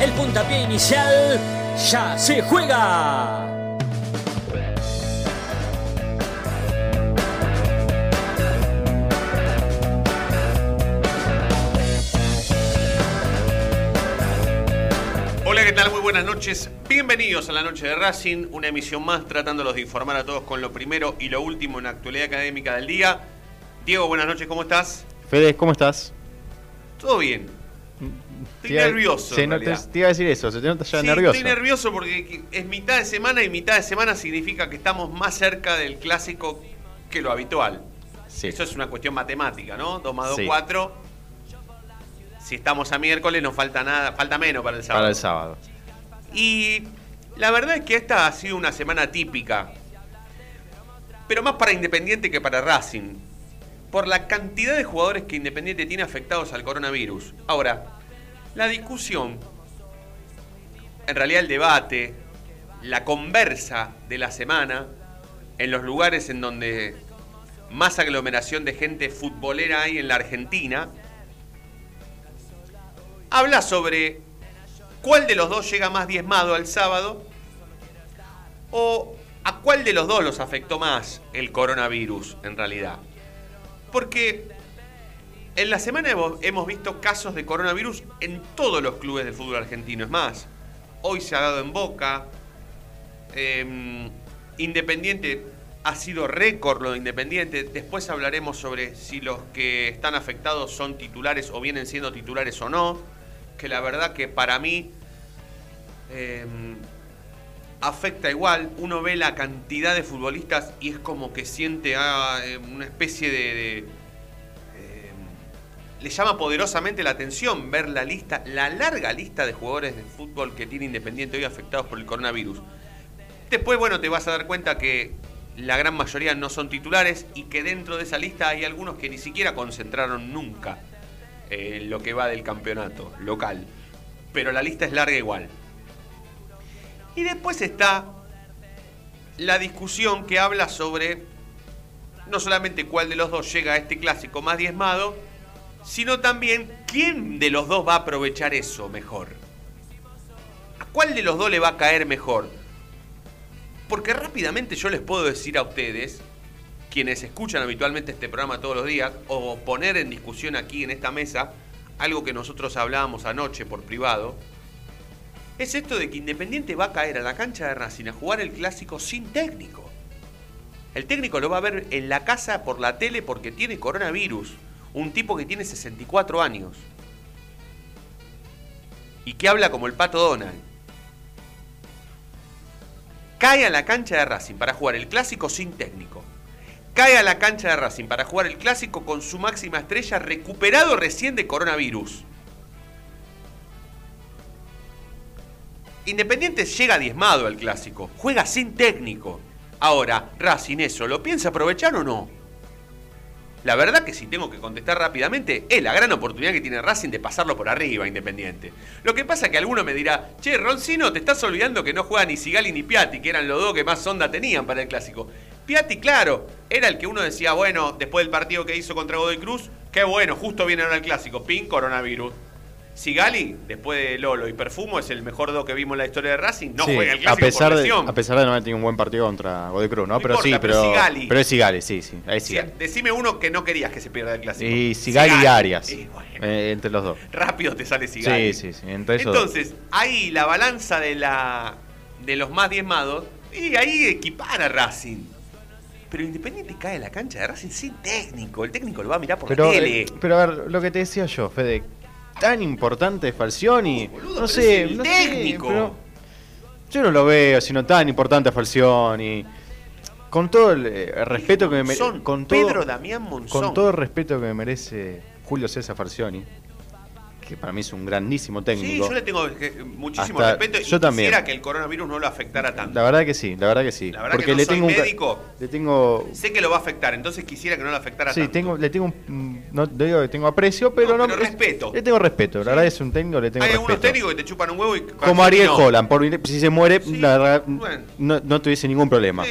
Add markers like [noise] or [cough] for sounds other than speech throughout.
el puntapié inicial ya se juega. Hola, ¿qué tal? Muy buenas noches. Bienvenidos a la noche de Racing, una emisión más tratándolos de informar a todos con lo primero y lo último en la actualidad académica del día. Diego, buenas noches, ¿cómo estás? Fede, ¿cómo estás? Todo bien. Estoy Te nervioso. se te, iba a decir eso, se te nota ya Sí, nervioso. Estoy nervioso porque es mitad de semana y mitad de semana significa que estamos más cerca del clásico que lo habitual. Sí. Eso es una cuestión matemática, ¿no? 2 más 2, Sí. 4. Si estamos a miércoles, no falta nada, falta menos para el sábado. Para el sábado. Y la verdad es que esta ha sido una semana típica, pero más para Independiente que para Racing, por la cantidad de jugadores que Independiente tiene afectados al coronavirus. Ahora, la discusión, en realidad el debate, la conversa de la semana, en los lugares en donde más aglomeración de gente futbolera hay en la Argentina, habla sobre cuál de los dos llega más diezmado al sábado o a cuál de los dos los afectó más el coronavirus en realidad. Porque en la semana hemos, visto casos de coronavirus en todos los clubes del fútbol argentino. Es más, hoy se ha dado en Boca. eh, Independiente ha sido récord lo de Independiente. Después hablaremos sobre si los que están afectados son titulares o vienen siendo titulares o no. Que la verdad que para mí eh, afecta igual. Uno ve la cantidad de futbolistas y es como que siente ah, eh, una especie de... le llama poderosamente la atención ver la lista, la larga lista de jugadores de fútbol que tiene Independiente hoy afectados por el coronavirus. Después, bueno, te vas a dar cuenta que la gran mayoría no son titulares y que dentro de esa lista hay algunos que ni siquiera concentraron nunca en lo que va del campeonato local. Pero la lista es larga igual. Y después está la discusión que habla sobre no solamente cuál de los dos llega a este clásico más diezmado, sino también quién de los dos va a aprovechar eso mejor. ¿A cuál de los dos le va a caer mejor? Porque rápidamente yo les puedo decir a ustedes, quienes escuchan habitualmente este programa todos los días, o poner en discusión aquí en esta mesa, algo que nosotros hablábamos anoche por privado, es esto de que Independiente va a caer a la cancha de Racing a jugar el clásico sin técnico. El técnico lo va a ver en la casa por la tele porque tiene coronavirus. Un tipo que tiene 64 años. Y que habla como el pato Donald. Cae a la cancha de Racing para jugar el clásico sin técnico. Cae a la cancha de Racing para jugar el clásico con su máxima estrella recuperado recién de coronavirus. Independiente llega diezmado al clásico, juega sin técnico. Ahora, Racing eso, ¿lo piensa aprovechar o no? La verdad que si tengo que contestar rápidamente, es la gran oportunidad que tiene Racing de pasarlo por arriba, Independiente. Lo que pasa es que alguno me dirá, che, Roncino, te estás olvidando que no juega ni Sigali ni Piatti, que eran los dos que más onda tenían para el clásico. Piatti, claro, era el que uno decía, bueno, después del partido que hizo contra Godoy Cruz, qué bueno, justo viene ahora el clásico, pin, coronavirus. Sigali, después de Lolo y Perfumo, es el mejor do que vimos en la historia de Racing. No Sí, juega el a clásico pesar por de, a pesar de no haber tenido un buen partido contra Godoy Cruz, ¿no? No pero sí, importa, pero pero, Sigali. pero es Sigali, sí, sí, es Sí, Sigali. decime uno que no querías que se pierda el clásico. Y Sigali y Arias, bueno, eh, entre los dos. rápido te sale Sigali. Sí, sí, sí, entre esos dos. Entonces, ahí la balanza de la de los más diezmados, y ahí equipara Racing. Pero Independiente cae en la cancha de Racing sin técnico. El técnico lo va a mirar por Pero, la tele. eh, pero a ver, lo que te decía yo, Fede, tan importante Falcioni. No, boludo, no sé, no técnico. pero yo no lo veo sino tan importante a Falcioni. Con todo el eh, respeto que me merece. Monzón, Con todo, Pedro Damián Monzón. con todo el respeto que me merece Julio César Falcioni. Que para mí es un grandísimo Sí, técnico. yo le tengo muchísimo Hasta- respeto y yo también. quisiera que el coronavirus no lo afectara tanto. La verdad que sí, la verdad que sí. La verdad Porque que no le soy tengo un médico. le tengo Sé que lo va a afectar, entonces quisiera que no lo afectara Sí, tanto. tengo, le tengo un, mm, no digo que tengo aprecio, pero No, no, pero es- respeto. Le tengo respeto, la Sí. verdad es un técnico, le tengo Hay algunos respeto. técnicos que te chupan un huevo y Como Ariel no. Holland, por, si se muere, Sí, la verdad, bueno. no, no tuviese ningún problema. Sí,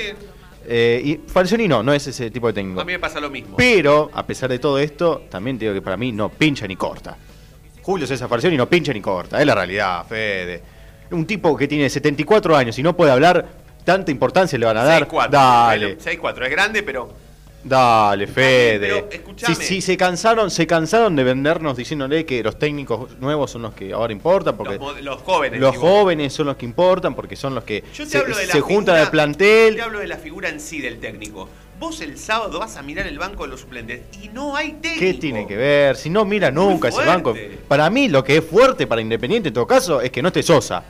Eh, y Falcioni no, no es ese tipo de técnico. a mí me pasa lo mismo. Pero, a pesar de todo esto, también te digo que para mí no pincha ni corta. Julio César Falcioni no pincha ni corta, es la realidad, Fede. Un tipo que tiene 74 años y no puede hablar, tanta importancia le van a dar. 6-4. Dale. 6-4, es grande, pero Dale, Fede. pero. Si, si se cansaron, se cansaron de vendernos diciéndole que los técnicos nuevos son los que ahora importan, porque los, jóvenes. los jóvenes son los que importan, porque son los que Yo te se, hablo de la se juntan figura- al plantel. Te hablo de la figura en sí del técnico. Vos el sábado vas a mirar el banco de los suplentes y no hay técnico. ¿Qué tiene que ver? Si no mira nunca ese banco. Para mí lo que es fuerte para Independiente en todo caso es que no esté Sosa.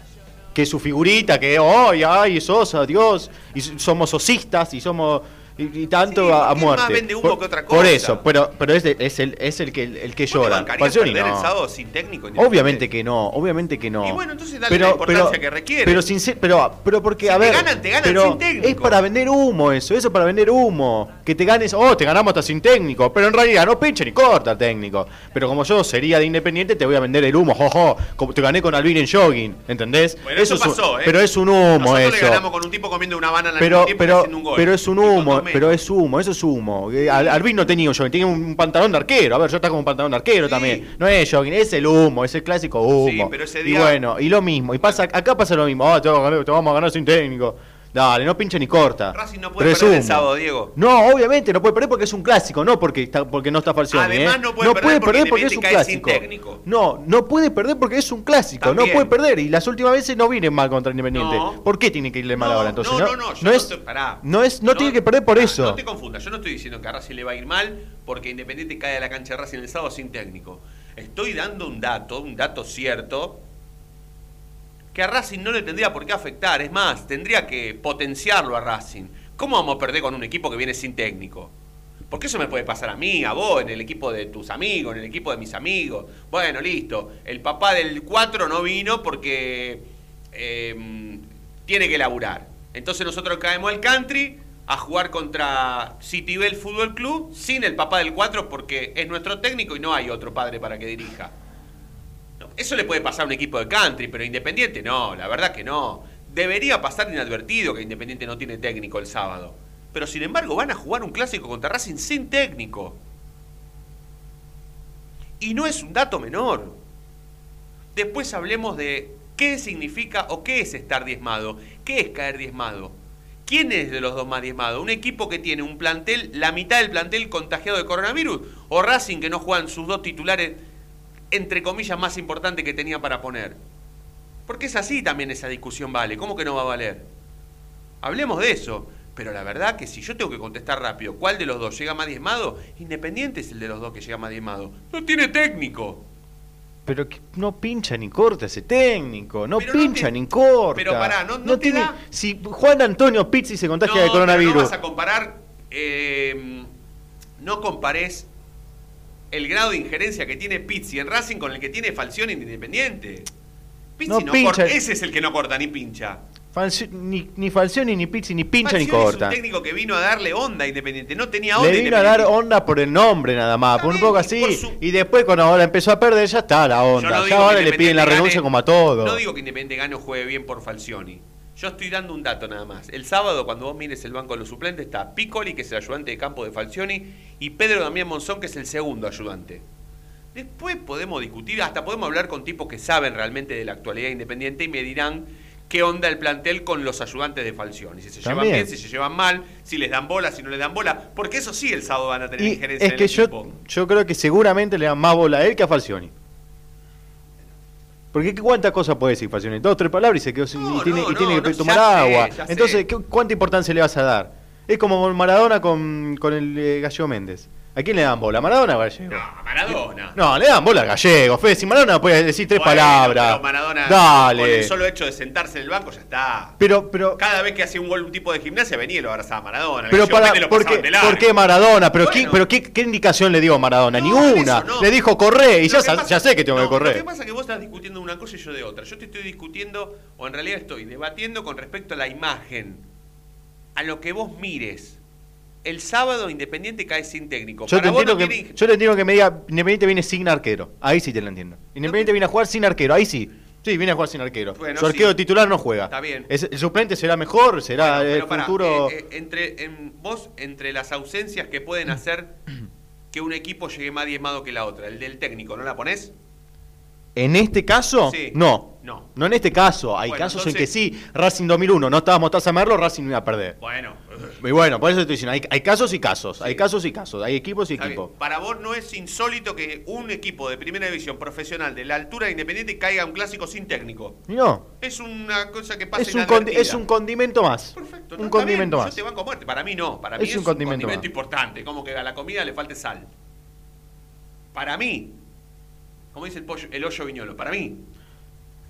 Que su figurita, que ay, ay, Sosa, Dios, y somos sosistas y somos y, y tanto Sí, a, a muerte. más vende humo por, que otra por cosa. eso, pero pero es, de- es el es el que el que ¿Vos te llora. perder no. el sábado sin técnico? Obviamente que no, obviamente que no. Y bueno, entonces dale la importancia que requiere. Pero, sincer- pero, pero porque, Si a te ver. ganan, te ganan pero sin técnico. Es para vender humo eso, eso es para vender humo. Que te ganes, oh, te ganamos hasta sin técnico. Pero en realidad no pinche ni corta técnico. Pero como yo sería de independiente, te voy a vender el humo, jojo. Como te gané con Alvin en jogging, ¿entendés? Bueno, eso, es un- pasó, ¿eh? Pero es un humo Nosotros eso. le ganamos con un tipo comiendo una banana al Pero, mismo tiempo y pero, haciendo un gol. pero es un humo, pero es humo, eso es humo. Eh, Al- Alvin no tenía un jogging, tenía un pantalón de arquero. A ver, yo estaba con un pantalón de arquero Sí. también. No es jogging, es el humo, es el clásico humo. Sí, pero ese Y día- bueno, y lo mismo. Y pasa, acá pasa lo mismo. Te, vamos a ganar- te vamos a ganar sin técnico. Dale, no pinche ni corta. Racing no puede perder el sábado, Diego. No, obviamente no puede perder porque es un clásico, no porque está, porque no está Falcioni. Además, ¿eh? no puede perder porque porque es un clásico. técnico. No, no puede perder porque es un clásico. También. No puede perder. Y las últimas veces no viene mal contra Independiente. No. ¿Por qué tiene que irle mal No, ahora entonces? no, no, no, yo no no es, estoy- pará. no es, no, tiene que perder por pará, eso. No te confundas, yo no estoy diciendo que a Racing le va a ir mal porque Independiente cae a la cancha de Racing el sábado sin técnico. Estoy dando un dato, un dato cierto, que a Racing no le tendría por qué afectar. Es más, tendría que potenciarlo a Racing. ¿Cómo vamos a perder con un equipo que viene sin técnico? Porque eso me puede pasar a mí, a vos, en el equipo de tus amigos, en el equipo de mis amigos. Bueno, listo. El papá del 4 no vino porque eh, tiene que laburar. Entonces nosotros caemos al country a jugar contra Citibel Fútbol Club sin el papá del 4 porque es nuestro técnico y no hay otro padre para que dirija. Eso le puede pasar a un equipo de country, pero Independiente no, la verdad que no. Debería pasar inadvertido que Independiente no tiene técnico el sábado. Pero sin embargo van a jugar un clásico contra Racing sin técnico. Y no es un dato menor. Después hablemos de qué significa o qué es estar diezmado. ¿Qué es caer diezmado? ¿Quién es de los dos más diezmado? ¿Un equipo que tiene un plantel, la mitad del plantel contagiado de coronavirus? ¿O Racing que no juegan sus dos titulares, entre comillas, más importantes que tenía para poner? Porque es así también esa discusión vale. ¿Cómo que no va a valer? Hablemos de eso. Pero la verdad que si yo tengo que contestar rápido, ¿cuál de los dos llega más diezmado? Independiente es el de los dos que llega más diezmado. No tiene técnico. Pero que no pincha ni corta ese técnico, no Pero no pincha te- ni corta. pero pará, no- no te tiene. da- Si Juan Antonio Pizzi se contagia de coronavirus. no vas a comparar. eh, no compares el grado de injerencia que tiene Pizzi en Racing con el que tiene Falcioni en Independiente. Pizzi No no, pincha. ese es el que no corta ni pincha. Falci- ni, ni Falcioni, ni Pizzi, ni pincha ni corta. Es un técnico que vino a darle onda a Independiente. No tenía onda. Le vino a dar onda por el nombre nada más, por un poco así. su- Y después cuando ahora empezó a perder, ya está la onda. no ya ahora le piden la renuncia gane- como a todo. No digo que Independiente gane o juegue bien por Falcioni. Yo estoy dando un dato nada más. El sábado, cuando vos mires el banco de los suplentes, está Piccoli, que es el ayudante de campo de Falcioni, y Pedro Damián Monzón, que es el segundo ayudante. Después podemos discutir, hasta podemos hablar con tipos que saben realmente de la actualidad independiente y me dirán qué onda el plantel con los ayudantes de Falcioni. Si se llevan bien, si se llevan mal, si les dan bola, si no les dan bola. Porque eso sí el sábado van a tener Y injerencia es en que el yo, equipo. yo creo que seguramente le dan más bola a él que a Falcioni. Porque ¿qué- cuántas cosas puede decir Falcioni, dos, tres palabras y se quedó sin, No, y tiene, no, y tiene no, que tomar sé, agua. Entonces, sé. ¿qué- ¿cuánta importancia le vas a dar? Es como Maradona con, con el eh, Gallego Méndez. ¿A quién le dan bola? ¿A Maradona o a Gallego? No, Maradona. No, le dan bola a Gallego. Fede, si Maradona puede decir tres Bueno, palabras. pero Maradona, Dale. con el solo hecho de sentarse en el banco, ya está. Pero, pero, Cada vez que hacía un gol un tipo de gimnasia venía y lo abrazaba a Maradona. pero Gallego para, lo ¿por, qué, por qué Maradona? ¿Pero, Bueno. qué, pero qué, qué indicación le dio a Maradona? No, Ninguna. no. Le dijo corre y ya, pasa- sé que tengo no, que correr. Lo que pasa es que vos estás discutiendo una cosa y yo de otra. Yo te estoy discutiendo, o en realidad estoy debatiendo con respecto a la imagen, a lo que vos mires. El sábado Independiente cae sin técnico. Yo te, Para vos entiendo no que, tiene- yo te entiendo que me diga, Independiente viene sin arquero. Ahí sí te lo entiendo. Independiente viene a jugar sin arquero, ahí sí. Sí, viene a jugar sin arquero. Bueno, Su arquero sí. titular no juega. Está bien. Es- el suplente será mejor, será Bueno, el pará, futuro. eh, eh, entre, en, vos, entre las ausencias que pueden hacer [clears throat] que un equipo llegue más diezmado que la otra, el del técnico, ¿no la ponés? En este caso, Sí. no. No. No en este caso. Hay Bueno, casos en que sí. Racing 2001, no estaba Mostaza Merlo, Racing no iba a perder. Bueno, Y bueno, por eso estoy diciendo, hay, hay casos y casos. Sí. Hay casos y casos. Hay equipos y equipos. para vos no es insólito que un equipo de primera división profesional de la altura de Independiente caiga a un clásico sin técnico. No. Es una cosa que pasa Es un, condi- es un condimento más. Perfecto, un no, condimento bien, más. Yo te banco a muerte. Para mí no. Para mí Es es, un un condimento condimento, más. importante. Como que a la comida le falte sal. Para mí. Como dice el, pollo, el hoyo viñolo. Para mí.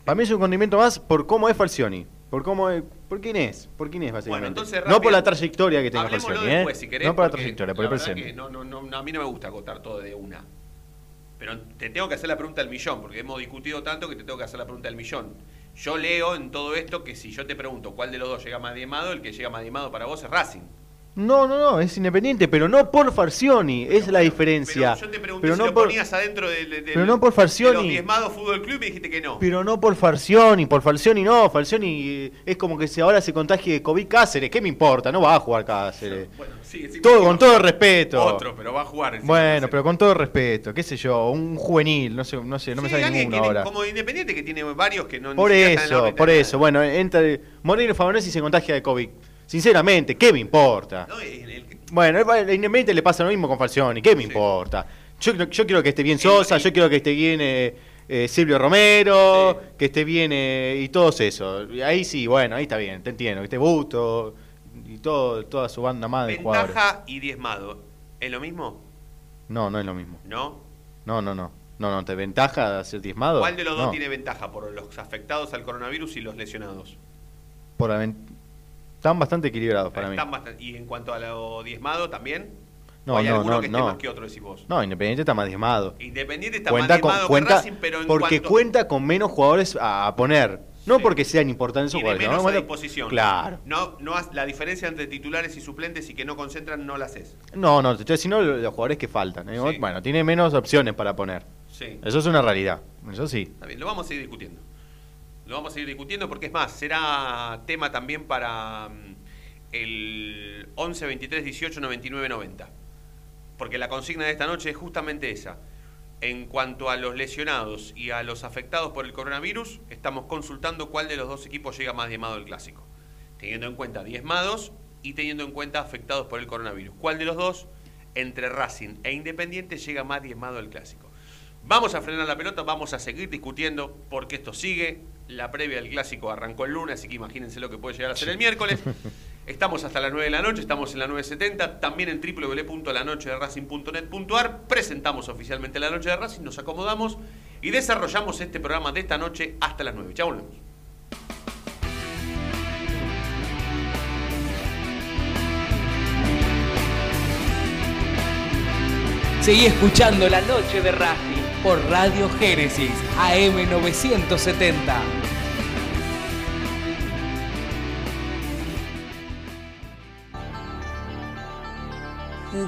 Para mí es un condimento más por cómo es Falcioni. Por cómo es- por quién es, por quién es básicamente. Bueno, entonces no por la trayectoria que tenga Falcioni, ¿eh? después, si querés. no por la trayectoria, por el presente. no, no, no, a mí no me gusta agotar todo de una. Pero te tengo que hacer la pregunta del millón, porque hemos discutido tanto que te tengo que hacer la pregunta del millón. Yo leo en todo esto que si yo te pregunto cuál de los dos llega más diezmado, el que llega más diezmado para vos es Racing. No, no, no, es independiente, pero no por Falcioni, es la diferencia. Pero yo te pregunté Pero si no lo por, ponías adentro del, del- pero no por de Falcioni. los diezmados Fútbol Club y me dijiste que no. pero no por Falcioni, por Falcioni no, Falcioni eh, es como que si ahora se contagie de COVID Cáceres, ¿qué me importa? No va a jugar Cáceres. Bueno, sí, encima Todo, con todo respeto. Otro, pero va a jugar. Bueno, pero con todo respeto, qué sé yo, un juvenil, no sé, no sé, no me Sí, sale alguien ninguno ahora. Como Independiente que tiene varios que no Por eso, por de eso, bueno, entra Moreno Favanesi se contagia de COVID. Sinceramente, ¿qué me importa? No, el- el- Bueno, Independiente le pasa lo mismo con Falcioni, ¿qué me Sí. importa? Yo, yo quiero que esté bien Sosa, el- yo quiero que esté bien eh, eh, Silvio Romero, Sí. que esté bien eh, y todos eso. Ahí sí, bueno, ahí está bien, te entiendo, que esté Busto y todo, toda su banda más de jugadores. Ventaja y diezmado. ¿Es lo mismo? No, no es lo mismo. ¿No? No, no, no. No, no, te ventaja de ser diezmado. ¿Cuál de los dos tiene ventaja? ¿Por los afectados al coronavirus y los lesionados? Por la ven- Están bastante equilibrados para mí. Están bastan- ¿Y en cuanto a lo diezmado también? No, ¿O hay no, alguno no, que esté no. más que otro, decís vos? No, Independiente está más diezmado. Independiente está Cuenta más con, diezmado cuenta, que Racing, pero en porque cuanto... cuenta con menos jugadores a, poner. No Sí. porque sean importantes esos jugadores. menos ¿no? a disposición. Claro. No, no, la diferencia entre titulares y suplentes y que no concentran no la haces. No, no, te estoy diciendo los los jugadores que faltan. ¿eh? Sí. Bueno, tiene menos opciones para poner. Sí. Eso es una realidad. Eso sí. Está bien, lo vamos a seguir discutiendo. Lo vamos a seguir discutiendo porque es más, será tema también para mm, el 11 23 18 99 90. Porque la consigna de esta noche es justamente esa. En cuanto a los lesionados y a los afectados por el coronavirus, estamos consultando cuál de los dos equipos llega más diezmado del clásico. Teniendo en cuenta diezmados y teniendo en cuenta afectados por el coronavirus. ¿Cuál de los dos, entre Racing e Independiente, llega más diezmado del clásico? Vamos a frenar la pelota, vamos a seguir discutiendo porque esto sigue. La previa del clásico arrancó el lunes, así que imagínense lo que puede llegar a ser el miércoles. [laughs] Estamos hasta las 9 de la noche, estamos en la 9.70, también en www.lanochederacing.net.ar. Presentamos oficialmente la noche de Racing, nos acomodamos y desarrollamos este programa de esta noche hasta las 9. Ya volvemos. Seguí escuchando La Noche de Racing por Radio Génesis AM 970.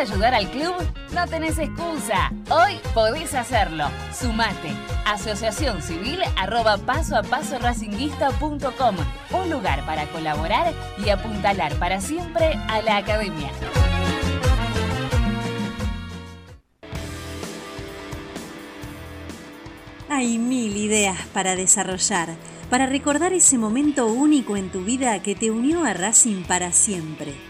Ayudar al club? No tenés excusa. Hoy podés hacerlo. Sumate. Asociación Civil arroba paso a paso racinguista.com. Un lugar para colaborar y apuntalar para siempre a la academia. Hay mil ideas para desarrollar, para recordar ese momento único en tu vida que te unió a Racing para siempre.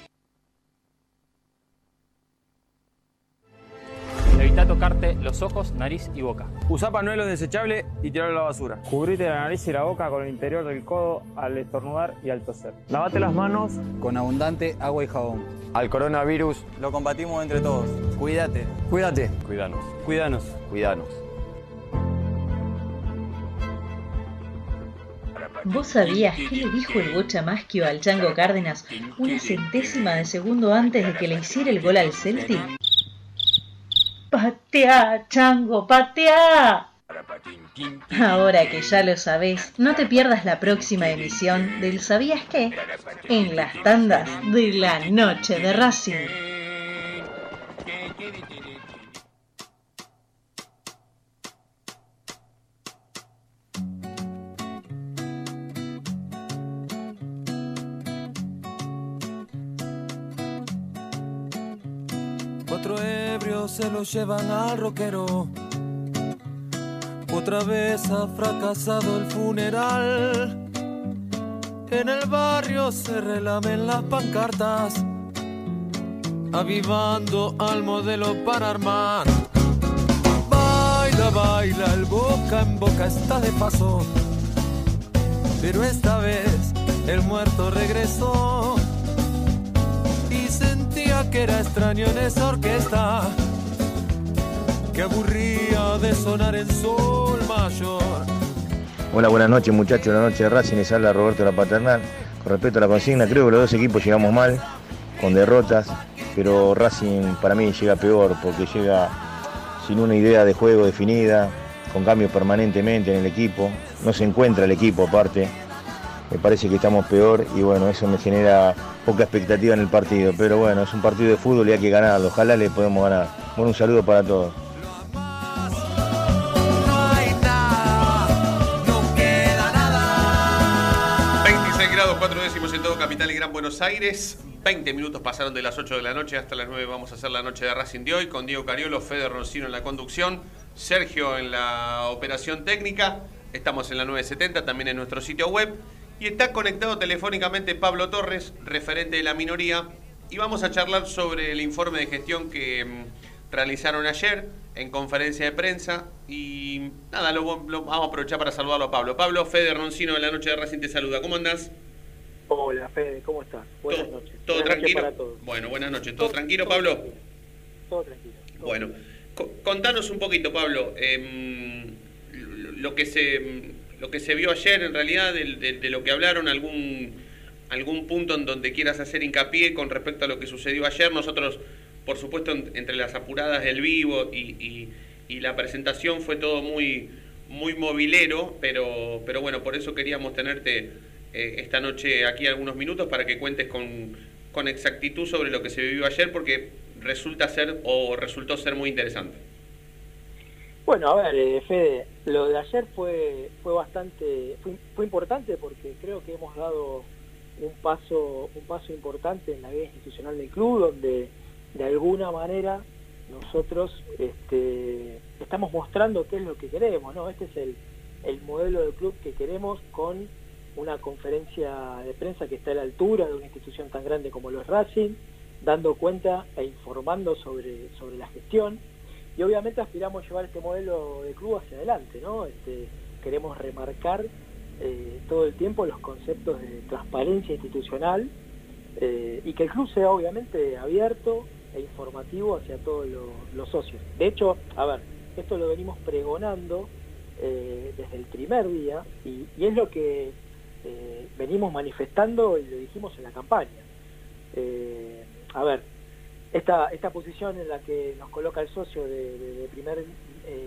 Evita tocarte los ojos, nariz y boca. Usa panuelo desechable y tirarlo a la basura. Cubrite la nariz y la boca con el interior del codo al estornudar y al toser. Lavate las manos con abundante agua y jabón. Al coronavirus lo combatimos entre todos. Cuídate. Cuídate. Cuidanos. Cuidanos. Cuidanos. ¿Vos sabías qué le dijo el Bocha Maschio al Chango Cárdenas una centésima de segundo antes de que le hiciera el gol al Celtic? ¡Patea, Chango, patea! Ahora que ya lo sabés, no te pierdas la próxima emisión del ¿Sabías qué? En las tandas de la noche de Racing. Ebrios se lo llevan al roquero. Otra vez ha fracasado el funeral. En el barrio se relamen las pancartas, avivando al modelo para armar. Baila, baila, el boca en boca está de paso. Pero esta vez el muerto regresó que era extraño en esa orquesta que aburría de sonar en sol mayor. Hola, buenas noches muchachos, la noche de Racing les habla Roberto La Paternal. Con respecto a la consigna, creo que los dos equipos llegamos mal, con derrotas, pero Racing para mí llega peor porque llega sin una idea de juego definida, con cambios permanentemente en el equipo, no se encuentra el equipo aparte, me parece que estamos peor y bueno, eso me genera poca expectativa en el partido, pero bueno, es un partido de fútbol y hay que ganarlo, ojalá le podemos ganar. Bueno, un saludo para todos. 4 décimos en todo Capital y Gran Buenos Aires. 20 minutos pasaron de las 8 de la noche hasta las 9. Vamos a hacer la noche de Racing de hoy con Diego Cariolo, Fede Roncino en la conducción, Sergio en la operación técnica. Estamos en la 970, también en nuestro sitio web. Y está conectado telefónicamente Pablo Torres, referente de la minoría. Y vamos a charlar sobre el informe de gestión que mm, realizaron ayer en conferencia de prensa. Y nada, lo, vamos a aprovechar para saludarlo a Pablo. Pablo, Fede Roncino de la noche de Racing te saluda. ¿Cómo andás? Hola, Fede, ¿cómo estás? Buenas noches. ¿Todo buenas tranquilo? Noches bueno, buenas noches. ¿Todo, tranquilo, Pablo? Todo tranquilo. bueno, contanos un poquito, Pablo, eh, lo, que se, lo que se vio ayer, en realidad, de, de, lo que hablaron, algún, algún punto en donde quieras hacer hincapié con respecto a lo que sucedió ayer. Nosotros, por supuesto, en, entre las apuradas del vivo y, y, y la presentación fue todo muy, muy movilero, pero, pero bueno, por eso queríamos tenerte eh, esta noche aquí algunos minutos para que cuentes con, con, exactitud sobre lo que se vivió ayer porque resulta ser o resultó ser muy interesante. Bueno, a ver, eh, Fede, lo de ayer fue fue bastante fue, importante porque creo que hemos dado un paso un paso importante en la vida institucional del club donde de alguna manera nosotros este, estamos mostrando qué es lo que queremos, ¿no? Este es el, el modelo del club que queremos con una conferencia de prensa que está a la altura de una institución tan grande como los Racing, dando cuenta e informando sobre, sobre la gestión. Y obviamente aspiramos a llevar este modelo de club hacia adelante, ¿no? Este, queremos remarcar eh, todo el tiempo los conceptos de transparencia institucional eh, y que el club sea obviamente abierto e informativo hacia todos los socios. De hecho, a ver, esto lo venimos pregonando eh, desde el primer día y, es lo que venimos manifestando y lo dijimos en la campaña. a ver, esta, esta posición en la que nos coloca el socio de, primer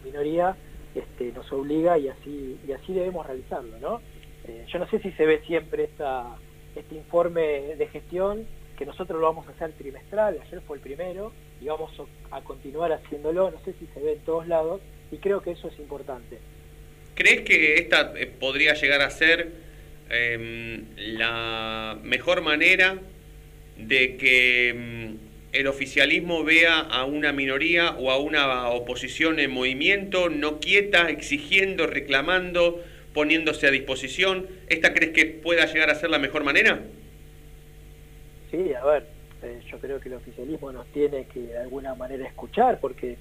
minoría este, nos obliga y así, y así debemos realizarlo. ¿no? Eh, yo no sé si se ve siempre esta, este informe de gestión, que nosotros lo vamos a hacer trimestral, ayer fue el primero, y vamos a continuar haciéndolo, no sé si se ve en todos lados, y creo que eso es importante. ¿Crees que esta eh, podría llegar a ser em, la mejor manera de que em, el oficialismo vea a una minoría o a una oposición en movimiento, no quieta, exigiendo, reclamando, poniéndose a disposición. ¿Esta crees que pueda llegar a ser la mejor manera? Sí, a ver, eh, yo creo que el oficialismo nos tiene que de alguna manera escuchar, porque,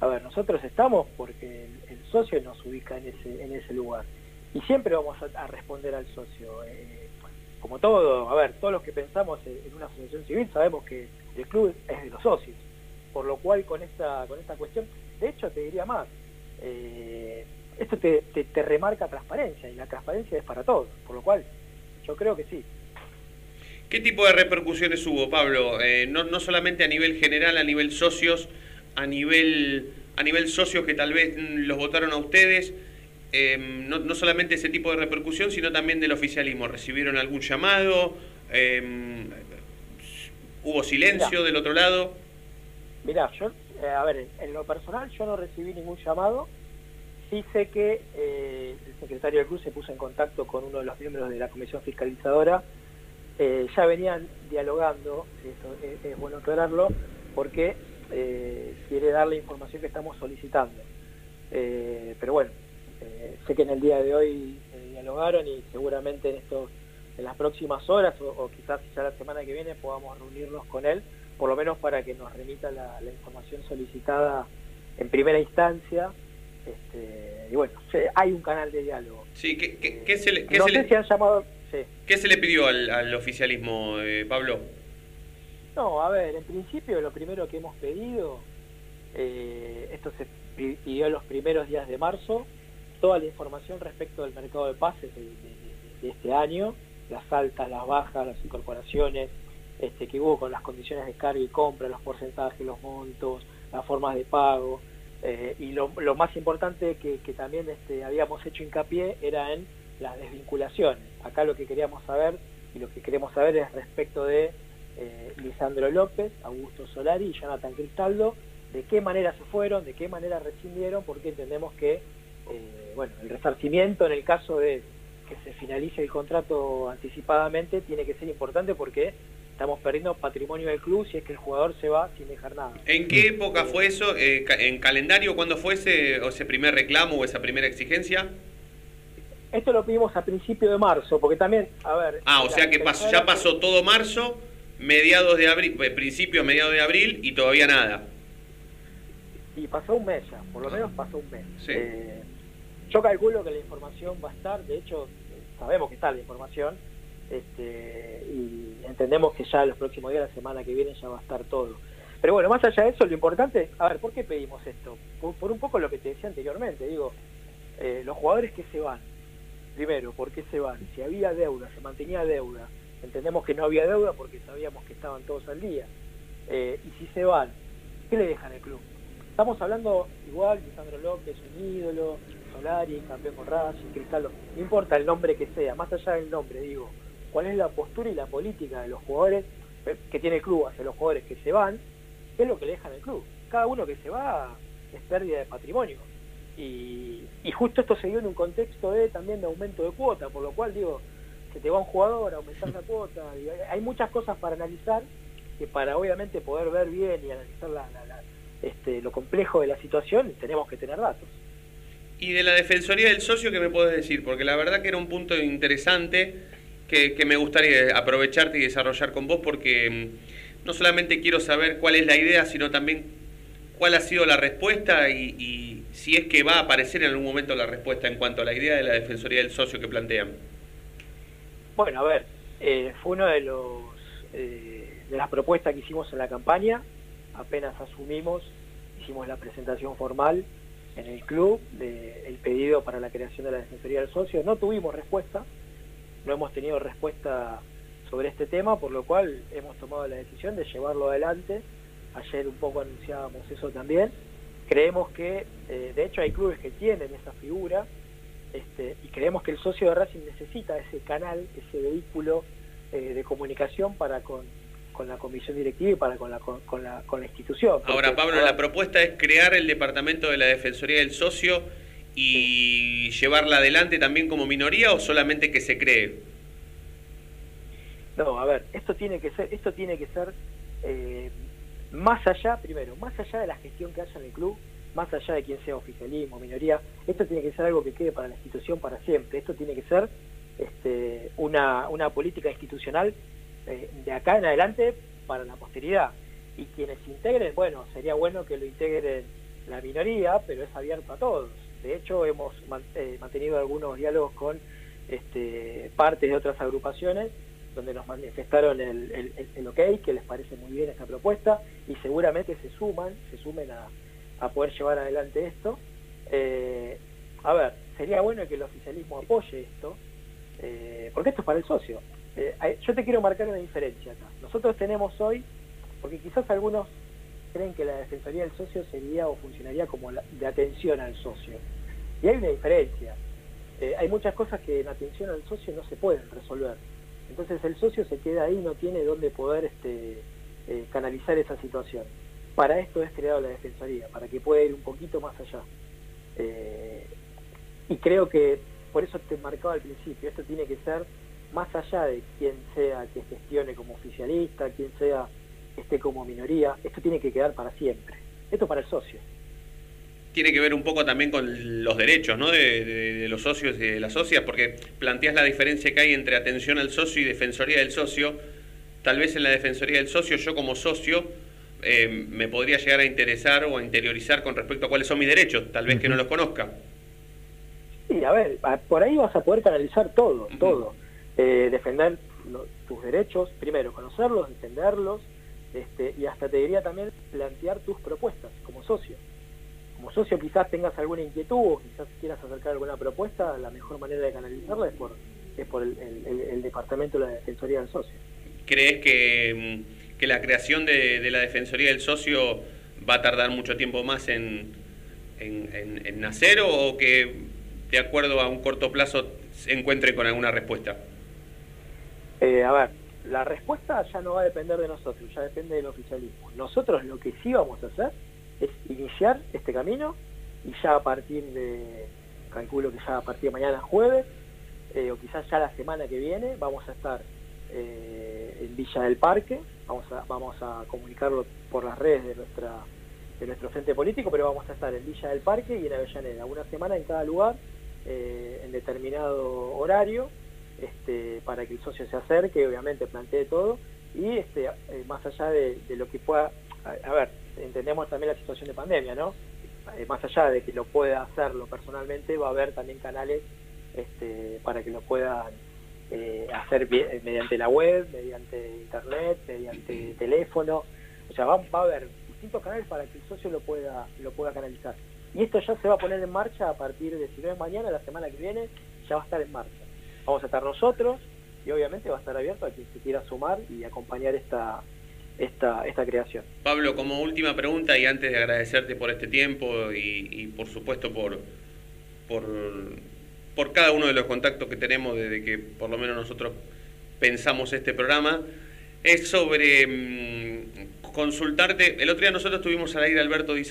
a ver, nosotros estamos porque el, socio nos ubica en ese, en ese lugar. Y siempre vamos a, responder al socio. Eh, como todo, a ver, todos los que pensamos en una asociación civil sabemos que el club es de los socios, por lo cual con esta, con esta cuestión, de hecho te diría más, eh, esto te, te, remarca transparencia y la transparencia es para todos, por lo cual yo creo que sí. ¿Qué tipo de repercusiones hubo, Pablo? Eh, no, no solamente a nivel general, a nivel socios, a nivel, a nivel socios que tal vez los votaron a ustedes, em, no, no, solamente ese tipo de repercusión, sino también del oficialismo. ¿Recibieron algún llamado? Eh, ¿Hubo silencio del otro lado? Mirá, yo, eh, a ver, en lo personal yo no recibí ningún llamado. Sí sé que eh, el secretario del Cruz se puso en contacto con uno de los miembros de la comisión fiscalizadora. Eh, ya venían dialogando, esto es, bueno aclararlo, porque quiere dar la información que estamos solicitando. pero bueno, sé que en el día de hoy dialogaron y seguramente en estos en las próximas horas o, quizás ya la semana que viene podamos reunirnos con él, por lo menos para que nos remita la, información solicitada en primera instancia. Este, y bueno, hay un canal de diálogo. Sí, ¿qué, se le, llamado... ¿Qué se le pidió al, oficialismo, eh, Pablo? No, a ver, en principio lo primero que hemos pedido, eh, esto se pidió en los primeros días de marzo, toda la información respecto del mercado de pases de este año, las altas, las bajas, las incorporaciones este, que hubo con las condiciones de carga y compra, los porcentajes, los montos, las formas de pago. Eh, y lo, más importante que, también este, habíamos hecho hincapié era en las desvinculaciones. Acá lo que queríamos saber y lo que queremos saber es respecto de eh, Lisandro López, Augusto Solari y Jonathan Cristaldo, de qué manera se fueron, de qué manera rescindieron, porque entendemos que eh, bueno, el resarcimiento en el caso de que se finalice el contrato anticipadamente tiene que ser importante porque estamos perdiendo patrimonio del club si es que el jugador se va sin dejar nada. ¿En qué época fue eso? Eh, ¿En calendario cuándo fue ese, ese primer reclamo o esa primera exigencia? Esto lo pedimos a principio de marzo, porque también, a ver... Ah, o sea que pasó, ya pasó todo marzo, mediados de abril, pues, principio, mediados de abril y todavía nada. Y pasó un mes ya, por lo menos pasó un mes. Eh, yo calculo que la información va a estar, de hecho, sabemos que está la información, este, y entendemos que ya los próximos días, la semana que viene, ya va a estar todo. Pero bueno, más allá de eso, lo importante, a ver, ¿por qué pedimos esto? Por, un poco lo que te decía anteriormente, digo, eh, los jugadores que se van, primero, ¿por qué se van? Si había deuda, se mantenía deuda, entendemos que no había deuda porque sabíamos que estaban todos al día. Eh, y si se van, ¿qué le dejan al club? Estamos hablando igual, Sandro López, un ídolo, Solari, campeón con Racing, Cristaldo, no importa el nombre que sea, más allá del nombre, digo, cuál es la postura y la política de los jugadores que tiene el club hacia los jugadores que se van, qué es lo que le dejan el club. Cada uno que se va es pérdida de patrimonio. Y, justo esto se dio en un contexto de también de aumento de cuota, por lo cual digo, que te va un jugador, aumentar la cuota, hay muchas cosas para analizar que para obviamente poder ver bien y analizar este, lo complejo de la situación tenemos que tener datos. Y de la Defensoría del Socio, ¿qué me puedes decir? Porque la verdad que era un punto interesante que, me gustaría aprovecharte y desarrollar con vos porque mm, no solamente quiero saber cuál es la idea, sino también cuál ha sido la respuesta y, si es que va a aparecer en algún momento la respuesta en cuanto a la idea de la Defensoría del Socio que plantean. Bueno, a ver, eh, fue uno de los eh, de las propuestas que hicimos en la campaña. Apenas asumimos, hicimos la presentación formal en el club del pedido para la creación de la Defensoría del Socio. No tuvimos respuesta, no hemos tenido respuesta sobre este tema, por lo cual hemos tomado la decisión de llevarlo adelante. Ayer un poco anunciábamos eso también. Creemos que, eh, de hecho, hay clubes que tienen esa figura este, y creemos que el socio de Racing necesita ese canal, ese vehículo eh, de comunicación para con, la comisión directiva y para con la, con, la, con la institución. Ahora, Pablo, la propuesta es crear el departamento de la Defensoría del Socio y llevarla adelante también como minoría o solamente que se cree. No, a ver, esto tiene que ser, esto tiene que ser eh, más allá, primero, más allá de la gestión que haya en el club, más allá de quien sea oficialismo, minoría, esto tiene que ser algo que quede para la institución para siempre. Esto tiene que ser este, una, una política institucional eh, de acá en adelante para la posteridad. Y quienes integren, bueno, sería bueno que lo integren la minoría, pero es abierto a todos. De hecho, hemos eh, mantenido algunos diálogos con este, partes de otras agrupaciones donde nos manifestaron el, el, ok, que les parece muy bien esta propuesta y seguramente se suman, se sumen a, poder llevar adelante esto. Eh, a ver, sería bueno que el oficialismo apoye esto, porque esto es para el socio. Eh, yo te quiero marcar una diferencia acá. Nosotros tenemos hoy, porque quizás algunos creen que la Defensoría del Socio sería o funcionaría como de atención al socio. Y hay una diferencia. hay muchas cosas que en atención al socio no se pueden resolver entonces el socio se queda ahí, no tiene dónde poder este, eh, canalizar esa situación. Para esto es creado la Defensoría, para que pueda ir un poquito más allá. Eh, y creo que, por eso te marcaba al principio, esto tiene que ser más allá de quien sea que gestione como oficialista, quien sea esté como minoría, esto tiene que quedar para siempre. Esto para el socio tiene que ver un poco también con los derechos ¿no? de, los socios y de las socias, porque planteas la diferencia que hay entre atención al socio y defensoría del socio. Tal vez en la defensoría del socio, yo como socio, eh, me podría llegar a interesar o a interiorizar con respecto a cuáles son mis derechos, tal vez que no los conozca. Sí, a ver, por ahí vas a poder canalizar todo, todo. Eh, defender tus derechos, primero conocerlos, entenderlos, este, y hasta te diría también plantear tus propuestas como socio como socio quizás tengas alguna inquietud o quizás quieras acercar alguna propuesta, la mejor manera de canalizarla es por, es por el, departamento de la Defensoría del Socio. ¿Crees que, mm, que la creación de, la Defensoría del Socio va a tardar mucho tiempo más en, en, nacer o que de acuerdo a un corto plazo se encuentre con alguna respuesta? Eh, a ver, la respuesta ya no va a depender de nosotros, ya depende del oficialismo. Nosotros lo que sí vamos a hacer es iniciar este camino y ya a partir de, calculo que ya a partir de mañana jueves, eh, o quizás ya la semana que viene, vamos a estar eh, en Villa del Parque, vamos a, vamos a comunicarlo por las redes de nuestra de nuestro frente político, pero vamos a estar en Villa del Parque y en Avellaneda, una semana en cada lugar, eh, en determinado horario, este, para que el socio se acerque, obviamente plantee todo, y este, más allá de, lo que pueda, a ver, entendemos también la situación de pandemia, ¿no? Eh, más allá de que lo pueda hacerlo personalmente, va a haber también canales este, para que lo puedan eh, hacer eh, mediante la web, mediante internet, mediante teléfono. O sea, va, a haber distintos canales para que el socio lo pueda, lo pueda canalizar. Y esto ya se va a poner en marcha a partir de, si no es mañana, la semana que viene, ya va a estar en marcha. Vamos a estar nosotros y obviamente va a estar abierto a quien se quiera sumar y acompañar esta, esta, esta creación. Pablo, como última pregunta y antes de agradecerte por este tiempo y, por supuesto por, por, por, cada uno de los contactos que tenemos desde que por lo menos nosotros pensamos este programa, es sobre mm, consultarte, el otro día nosotros tuvimos al aire Alberto Di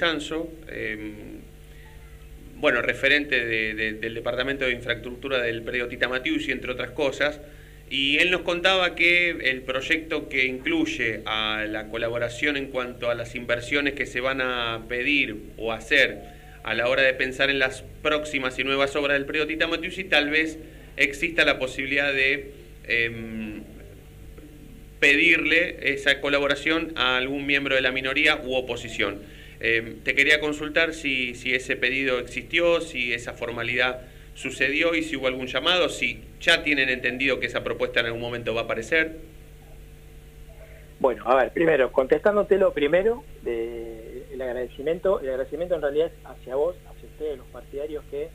em, bueno, referente del Departamento de Infraestructura del predio Tita Matius y entre otras cosas, y él nos contaba que el proyecto que incluye a la colaboración en cuanto a las inversiones que se van a pedir o hacer a la hora de pensar en las próximas y nuevas obras del predio Tita Matiusi, tal vez exista la posibilidad de em, pedirle esa colaboración a algún miembro de la minoría u oposición. Eh, te quería consultar si, ese pedido existió, si esa formalidad sucedió y si hubo algún llamado, si ya tienen entendido que esa propuesta en algún momento va a aparecer. Bueno, a ver, primero, contestándote lo primero, de, el agradecimiento, el agradecimiento en realidad es hacia vos, hacia ustedes, los partidarios que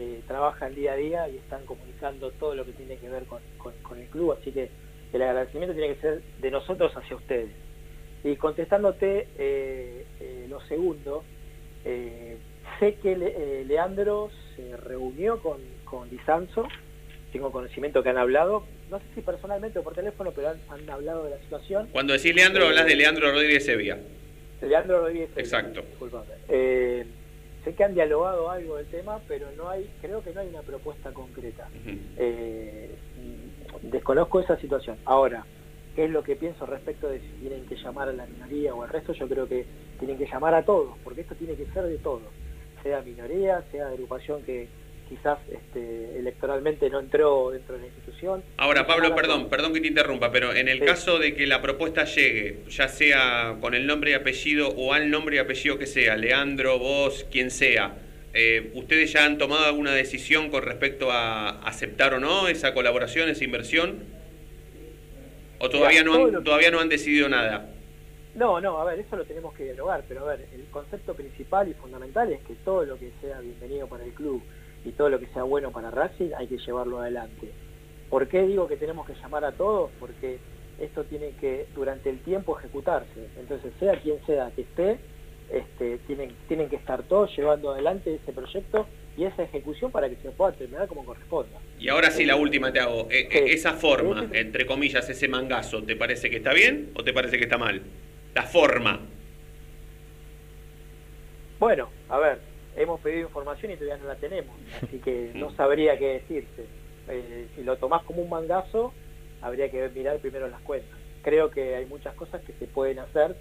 eh, trabajan día a día y están comunicando todo lo que tiene que ver con, con, el club, así que el agradecimiento tiene que ser de nosotros hacia ustedes. Y contestándote eh, eh, lo segundo, sé que Leandro se reunió con, con Disanzo, tengo conocimiento que han hablado, no sé si personalmente o por teléfono, pero han, hablado de la situación. Cuando decís Leandro, hablas de Leandro Rodríguez Sevilla. Leandro Rodríguez Sevilla. Exacto. Eh, sé que han dialogado algo del tema, pero no hay, creo que no hay una propuesta concreta. Eh, desconozco esa situación. Ahora, ¿qué es lo que pienso respecto de si tienen que llamar a la minoría o al resto? Yo creo que tienen que llamar a todos, porque esto tiene que ser de todos, sea minoría, sea agrupación que quizás este, electoralmente no entró dentro de la institución. Ahora, Pablo, perdón, perdón que te interrumpa, pero en el caso de que la propuesta llegue, ya sea con el nombre y apellido o al nombre y apellido que sea, Leandro, vos, quien sea, eh, ¿ustedes ya han tomado alguna decisión con respecto a aceptar o no esa colaboración, esa inversión? ¿O todavía, no han, todavía no han decidido nada? No, no, a ver, eso lo tenemos que dialogar, pero a ver, el concepto principal y fundamental es que todo lo que sea bienvenido para el club, y todo lo que sea bueno para Racing hay que llevarlo adelante. ¿Por qué digo que tenemos que llamar a todos? Porque esto tiene que durante el tiempo ejecutarse. Entonces, sea quien sea que esté, este, tienen, tienen que estar todos llevando adelante ese proyecto y esa ejecución para que se pueda terminar como corresponda. Y ahora sí, la última te hago. E, e, esa forma, entre comillas, ese mangazo, ¿te parece que está bien o te parece que está mal? La forma. Bueno, a ver, hemos pedido información y todavía no la tenemos, así que [laughs] no sabría qué decirte. Eh, si lo tomás como un mangazo, habría que mirar primero las cuentas. Creo que hay muchas cosas que se pueden hacer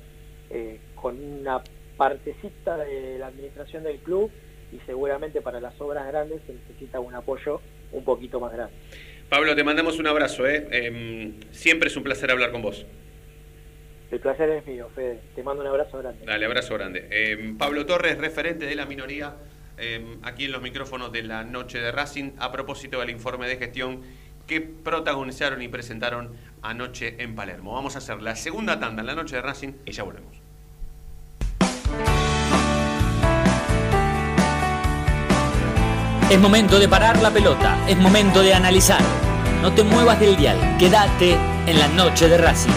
eh, con una partecita de la administración del club y seguramente para las obras grandes se necesita un apoyo un poquito más grande. Pablo, te mandamos un abrazo. ¿eh? Em, siempre es un placer hablar con vos. El placer es mío, Fede. Te mando un abrazo grande. Dale, abrazo grande. Em, Pablo Torres, referente de la minoría, em, aquí en los micrófonos de la noche de Racing, a propósito del informe de gestión que protagonizaron y presentaron anoche en Palermo. Vamos a hacer la segunda tanda en la noche de Racing y ya volvemos. Es momento de parar la pelota, es momento de analizar. No te muevas del dial, quédate en la noche de Racing.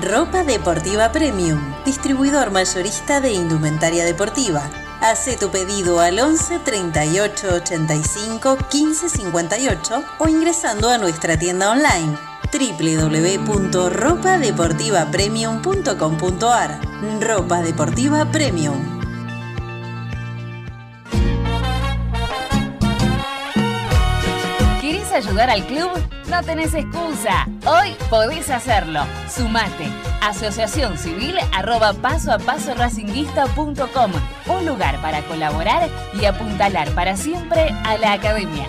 Ropa Deportiva Premium, distribuidor mayorista de indumentaria deportiva. Hace tu pedido al 11 38 85 15 58 o ingresando a nuestra tienda online www.ropadeportivapremium.com.ar Ropa Deportiva Premium. ¿Querés ayudar al club? No tenés excusa. Hoy podés hacerlo. Sumate. Asociación Civil arroba paso a paso. Un lugar para colaborar y apuntalar para siempre a la academia.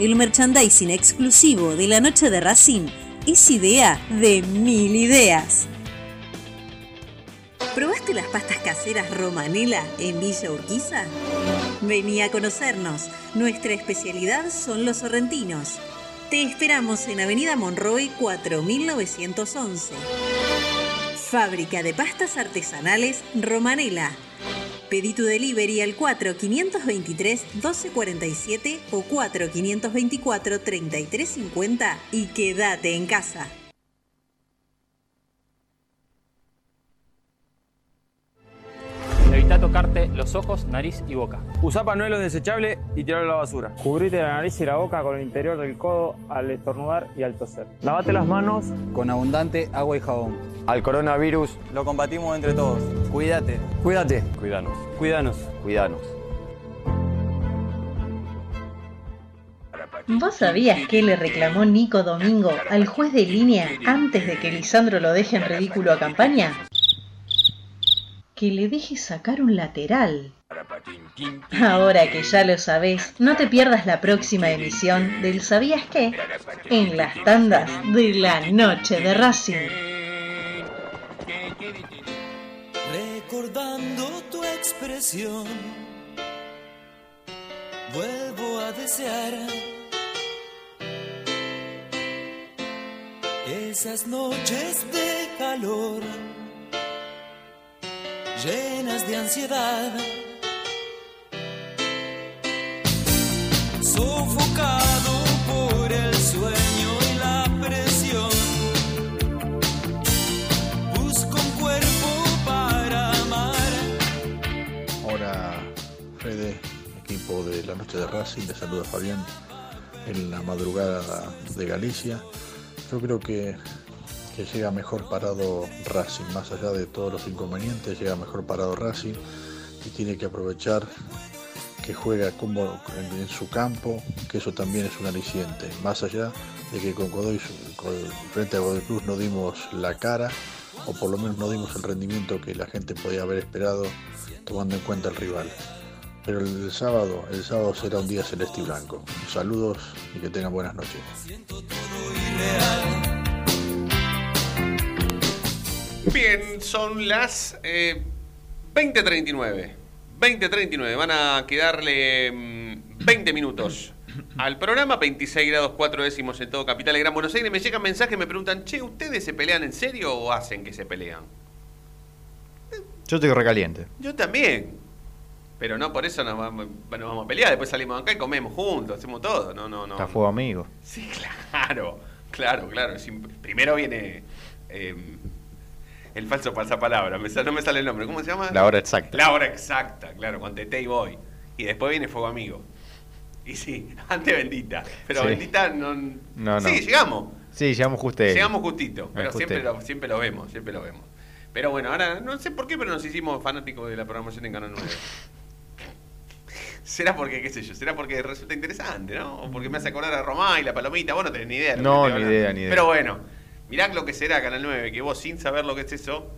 El merchandising exclusivo de la noche de Racing es idea de mil ideas. ¿Probaste las pastas caseras Romanela en Villa Urquiza? Vení a conocernos. Nuestra especialidad son los sorrentinos. Te esperamos en Avenida Monroy 4911. Fábrica de pastas artesanales Romanela. Pedí tu delivery al 4523-1247 o 4524-3350 y quédate en casa. Evita tocarte los ojos, nariz y boca. Usa panuelo desechable y tirarlo a la basura. Cubrite la nariz y la boca con el interior del codo al estornudar y al toser. Lavate las manos Con abundante agua y jabón. Al coronavirus, Lo combatimos entre todos. Cuídate. cuídate. Cuidanos. Cuidanos. Cuidanos. ¿Vos sabías que le reclamó Nico Domingo al juez de línea antes de que Lisandro lo deje en ridículo a campaña? Que le deje sacar un lateral. Ahora que ya lo sabés, no te pierdas la próxima emisión del ¿Sabías qué? En las tandas de la noche de Racing. Recordando tu expresión, vuelvo a desear esas noches de calor, llenas de ansiedad, sofocado por el sueño y la presión. Busco un cuerpo para amar. Hola Fede, equipo de la noche de Racing, te saluda Fabián en la madrugada de Galicia. Yo creo que, que llega mejor parado Racing, más allá de todos los inconvenientes, llega mejor parado Racing y tiene que aprovechar que juega como en, su campo, que eso también es un aliciente, más allá de que con Godoy, frente a Godoy Cruz no dimos la cara, o por lo menos no dimos el rendimiento que la gente podía haber esperado tomando en cuenta el rival. Pero el sábado, el sábado será un día celeste y blanco. Saludos y que tengan buenas noches. Bien, son las eh, 20.39. 20.39. Van a quedarle mm, 20 minutos al programa. 26 grados 4 décimos en todo Capital y Gran Buenos Aires. Me llegan mensajes, me preguntan, che, ¿ustedes se pelean en serio o hacen que se pelean? Yo estoy recaliente. Yo también. Pero no por eso nos vamos, nos vamos a pelear. Después salimos acá y comemos juntos, hacemos todo. No, no, no. Está fuego amigo. Sí, [laughs] claro, claro, claro. Primero viene eh, el falso pasapalabra. Me sal- no me sale el nombre. ¿Cómo se llama? La hora exacta. La hora exacta, claro, con Tete y voy. Y después viene Fuego Amigo. Y sí, [laughs] antes bendita. Pero Sí. bendita no. No, no. Sí, llegamos. Sí, llegamos justo. Llegamos justito. Pero siempre lo, siempre lo vemos, siempre lo vemos. Pero bueno, ahora no sé por qué, pero nos hicimos fanáticos de la programación en Canal 9. [laughs] Será porque, qué sé yo, será porque resulta interesante, ¿no? O porque me hace acordar a Romá y la palomita. Vos no tenés ni idea. No, ni idea, ni idea. Pero bueno, mirá lo que será Canal 9, que vos sin saber lo que es eso,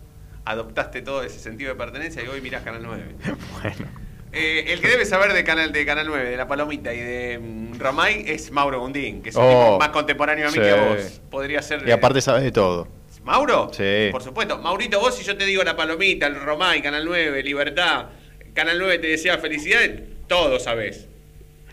adoptaste todo ese sentido de pertenencia y hoy mirás Canal 9. [laughs] Bueno. Eh, el que debe saber de Canal, de Canal 9, de la palomita y de mm, Romay es Mauro Gundín, que es un Oh, tipo más contemporáneo a mí sí. que a vos. Podría ser. Y aparte sabes de todo. ¿Mauro? Sí. Por supuesto. Maurito, vos si yo te digo La Palomita, el Romay, Canal 9, Libertad, Canal 9 te desea felicidades, todo sabés.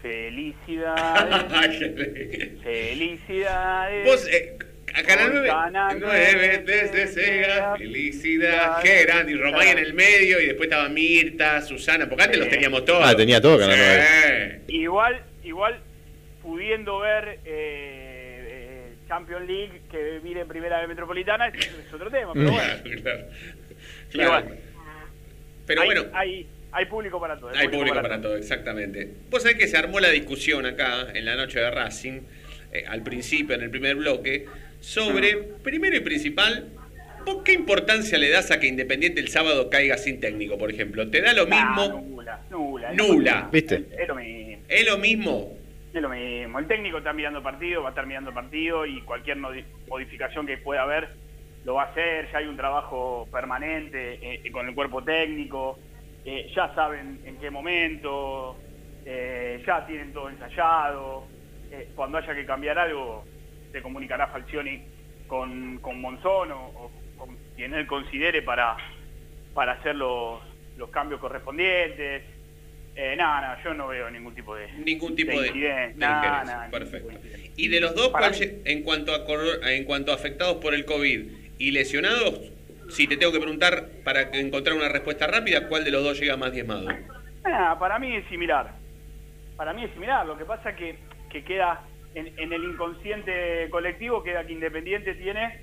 Felicidades. [laughs] Felicidades. Vos, eh, a Canal Por 9, Canal 9 te desea felicidad. Eran, y Romay en el medio, y después estaba Mirta, Susana, porque antes los teníamos todos. Ah, tenía todo Canal Sí. Igual, igual pudiendo ver eh, eh, Champions League que viene en primera de Metropolitana es, es otro tema, pero [laughs] bueno. Claro, claro. Igual. Pero hay, bueno. hay, hay público para todo. Hay público para todo, exactamente. Vos sabés que se armó la discusión acá, en la noche de Racing, eh, al principio, en el primer bloque, sobre, primero y principal, ¿vos qué importancia le das a que Independiente el sábado caiga sin técnico, por ejemplo? ¿Te da lo mismo? Nula, nula. Nula. ¿Viste? Es lo mismo. ¿Es lo mismo? Es lo mismo. El técnico está mirando partido, va a estar mirando partido y cualquier modificación que pueda haber lo va a hacer. Ya hay un trabajo permanente eh, con el cuerpo técnico. eh, ya saben en qué momento. eh, ya tienen todo ensayado. eh, cuando haya que cambiar algo, se comunicará Falcioni con, con Monzón o, o con quien él considere para, para hacer los, los cambios correspondientes. Eh, nada, nada, yo no veo ningún tipo de Ningún tipo de, incidente. de Nada, nada, Perfecto. Y de los dos, Para ¿cuál mí- lle- en cuanto a en cuanto a afectados por el COVID y lesionados, si te tengo que preguntar para encontrar una respuesta rápida, ¿cuál de los dos llega más diezmado? Ah, para mí es similar. Para mí es similar. Lo que pasa que, que queda en, en el inconsciente colectivo, queda que Independiente tiene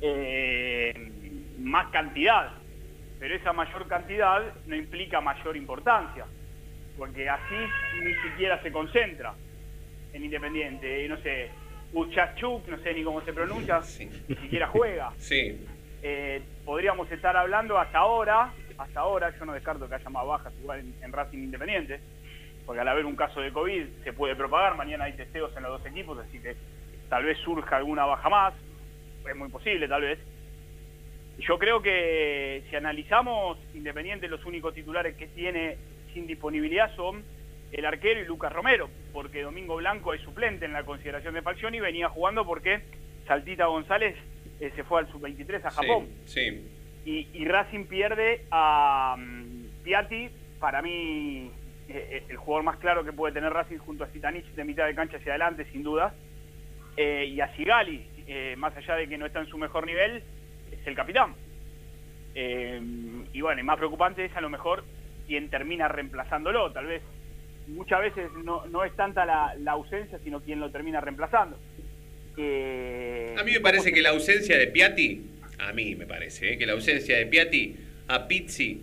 eh, más cantidad. pero esa mayor cantidad no implica mayor importancia, porque así ni siquiera se concentra en Independiente. No sé, Uchachuk, no sé ni cómo se pronuncia, ni siquiera juega. [laughs] Sí. Eh, podríamos estar hablando hasta ahora, hasta ahora, yo no descarto que haya más bajas igual en, en Racing Independiente, porque al haber un caso de COVID se puede propagar, mañana hay testeos en los dos equipos, así que tal vez surja alguna baja más, es muy posible tal vez. Yo creo que si analizamos, Independiente los únicos titulares que tiene sin disponibilidad son el arquero y Lucas Romero, porque Domingo Blanco es suplente en la consideración de Falcioni y venía jugando porque Saltita González eh, se fue al sub-23 a Japón. Sí. Y, y Racing pierde a mm, Piatti, para mí eh, eh, el jugador más claro que puede tener Racing junto a Zitanich de mitad de cancha hacia adelante, sin duda. Eh, y a Sigali, más allá de que no está en su mejor nivel, es el capitán. Y bueno, y más preocupante es a lo mejor quien termina reemplazándolo, tal vez. Muchas veces no, no es tanta la, ausencia, sino quien lo termina reemplazando. A mí me parece que la ausencia de Piatti, a mí me parece, que la ausencia de Piatti a Pizzi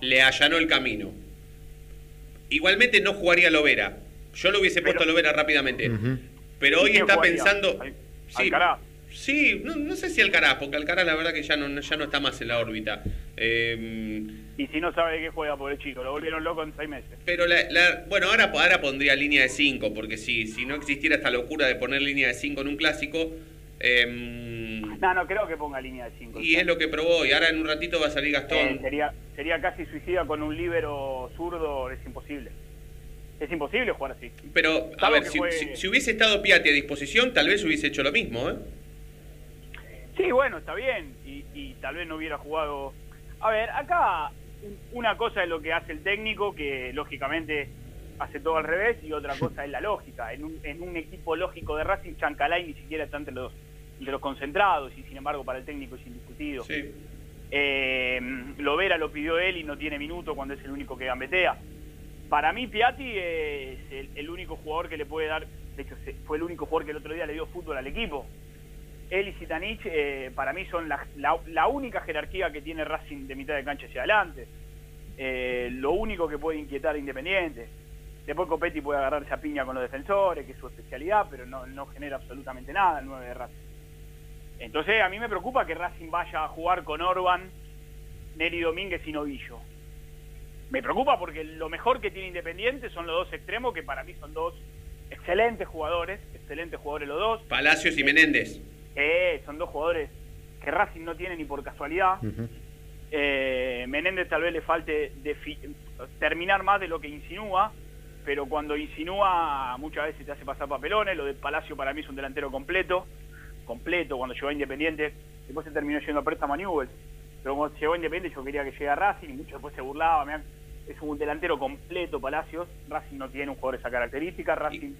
le allanó el camino. Igualmente no jugaría Lovera. Yo lo hubiese puesto a Lovera rápidamente. Pero hoy está jugaría? pensando. Al- Sí, Alcaraz. sí no, no sé si Alcaraz, porque Alcaraz la verdad que ya no, ya no está más en la órbita. Eh, Y si no sabe de qué juega, por el chico, lo volvieron loco en seis meses. pero la, la- bueno, ahora, ahora pondría línea de 5, porque si, si no existiera esta locura de poner línea de 5 en un clásico, eh, No, no creo que ponga línea de 5. y es lo que probó, y ahora en un ratito va a salir Gastón. sería, sería casi suicida con un líbero zurdo, es imposible. Es imposible jugar así. Pero, a ver, si, si- si hubiese estado Piatti a disposición, tal vez hubiese hecho lo mismo, ¿eh? Sí, bueno, está bien. Y, y tal vez no hubiera jugado. A ver, acá un- una cosa es lo que hace el técnico, que lógicamente hace todo al revés, y otra [laughs] cosa es la lógica. En un, en un equipo lógico de Racing, Chancalay ni siquiera está entre los, entre los concentrados, y sin embargo para el técnico es indiscutido. Eh, Lovera lo pidió él y no tiene minuto cuando es el único que gambetea. Para mí Piatti es el, el único jugador que le puede dar, de hecho fue el único jugador que el otro día le dio fútbol al equipo. Él y Zitanich eh, para mí son la, la- la única jerarquía que tiene Racing de mitad de cancha hacia adelante. Eh, lo único que puede inquietar a Independiente. Después Copetti puede agarrarse a piña con los defensores, que es su especialidad, pero no, no genera absolutamente nada el 9 de Racing. Entonces a mí me preocupa que Racing vaya a jugar con Orban, Neri Domínguez y Novillo. Me preocupa porque lo mejor que tiene Independiente son los dos extremos, que para mí son dos excelentes jugadores, excelentes jugadores los dos. Palacios y Menéndez. Eh, son dos jugadores que Racing no tiene ni por casualidad. Eh, Menéndez tal vez le falte terminar más de lo que insinúa, pero cuando insinúa muchas veces te hace pasar papelones. Lo de Palacio para mí es un delantero completo, completo cuando llegó a Independiente. Después se terminó yendo a préstamo a Newell's, pero cuando llegó a Independiente yo quería que llegue a Racing y muchos después se burlaba. mirá, Es un delantero completo Palacios. Racing no tiene un jugador de esa característica. Racing,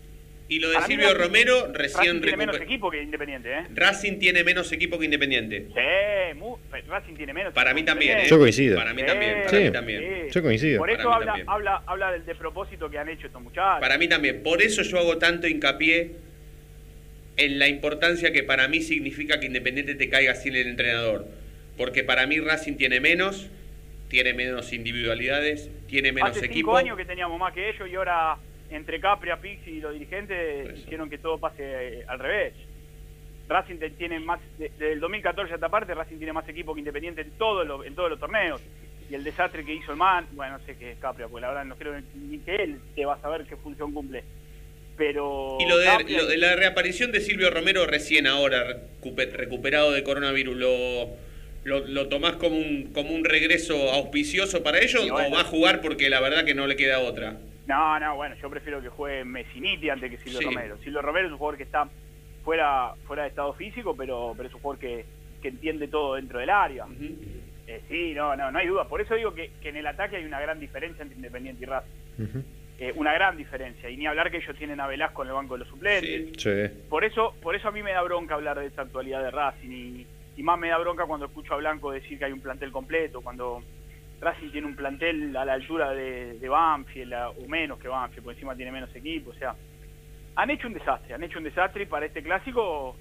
Y lo de Para Silvio Racing- Romero Racing recién tiene menos equipo que Independiente, ¿eh? Racing tiene menos equipo que Independiente. Sí, Racing tiene menos. Para mí también, ¿eh? Yo coincido. Para mí Sí, también, para Sí. mí también. sí. Yo coincido. Por eso habla, habla, habla del despropósito que han hecho estos muchachos. Para mí también. Por eso yo hago tanto hincapié en la importancia que para mí significa que Independiente te caiga sin el entrenador. Porque para mí Racing tiene menos, tiene menos individualidades, tiene menos Hace equipo. cinco años que teníamos más que ellos y ahora entre Capria, Pixi y los dirigentes hicieron que todo pase eh, al revés. Racing tiene más, de- desde el 2014 a esta parte, Racing tiene más equipo que Independiente en, todo lo- en todos los torneos. Y el desastre que hizo el man, bueno, no sé qué es Capria, porque la verdad no creo ni que él te va a saber qué función cumple. Pero. Y lo de, Capria- lo de la reaparición de Silvio Romero recién ahora, recupe- recuperado de coronavirus, ¿lo, lo, lo tomás como un, como un regreso auspicioso para ellos bueno. o va a jugar porque la verdad que no le queda otra? No, no, bueno, yo prefiero que juegue Messiniti antes que Silvio Sí. Romero. Silvio Romero es un jugador que está fuera fuera de estado físico, pero, pero es un jugador que, que entiende todo dentro del área. Eh, sí, no, no, no hay duda. Por eso digo que, que en el ataque hay una gran diferencia entre Independiente y Racing. Eh, una gran diferencia. Y ni hablar que ellos tienen a Velasco en el banco de los suplentes. Sí. Por eso, por eso a mí me da bronca hablar de esta actualidad de Racing y, y más me da bronca cuando escucho a Blanco decir que hay un plantel completo, cuando Racing tiene un plantel a la altura de, de Banfield a- o menos que Banfield, por encima tiene menos equipo, o sea, han hecho un desastre, han hecho un desastre y para este clásico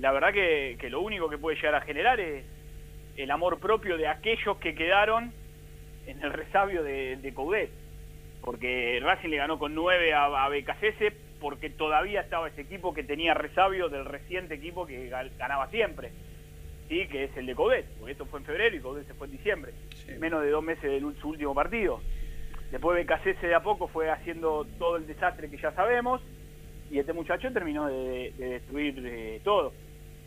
la verdad que, que lo único que puede llegar a generar es, el amor propio de aquellos que quedaron en el resabio de, de Coudet. Porque Racing le ganó con 9 a, a BKCS porque todavía estaba ese equipo que tenía resabio del reciente equipo que ga- ganaba siempre. Sí, que es el de Coudet, porque esto fue en febrero y Coudet se fue en diciembre. Menos de dos meses de su último partido. Después BKCS de a poco fue haciendo todo el desastre que ya sabemos y este muchacho terminó de, de destruir eh, todo.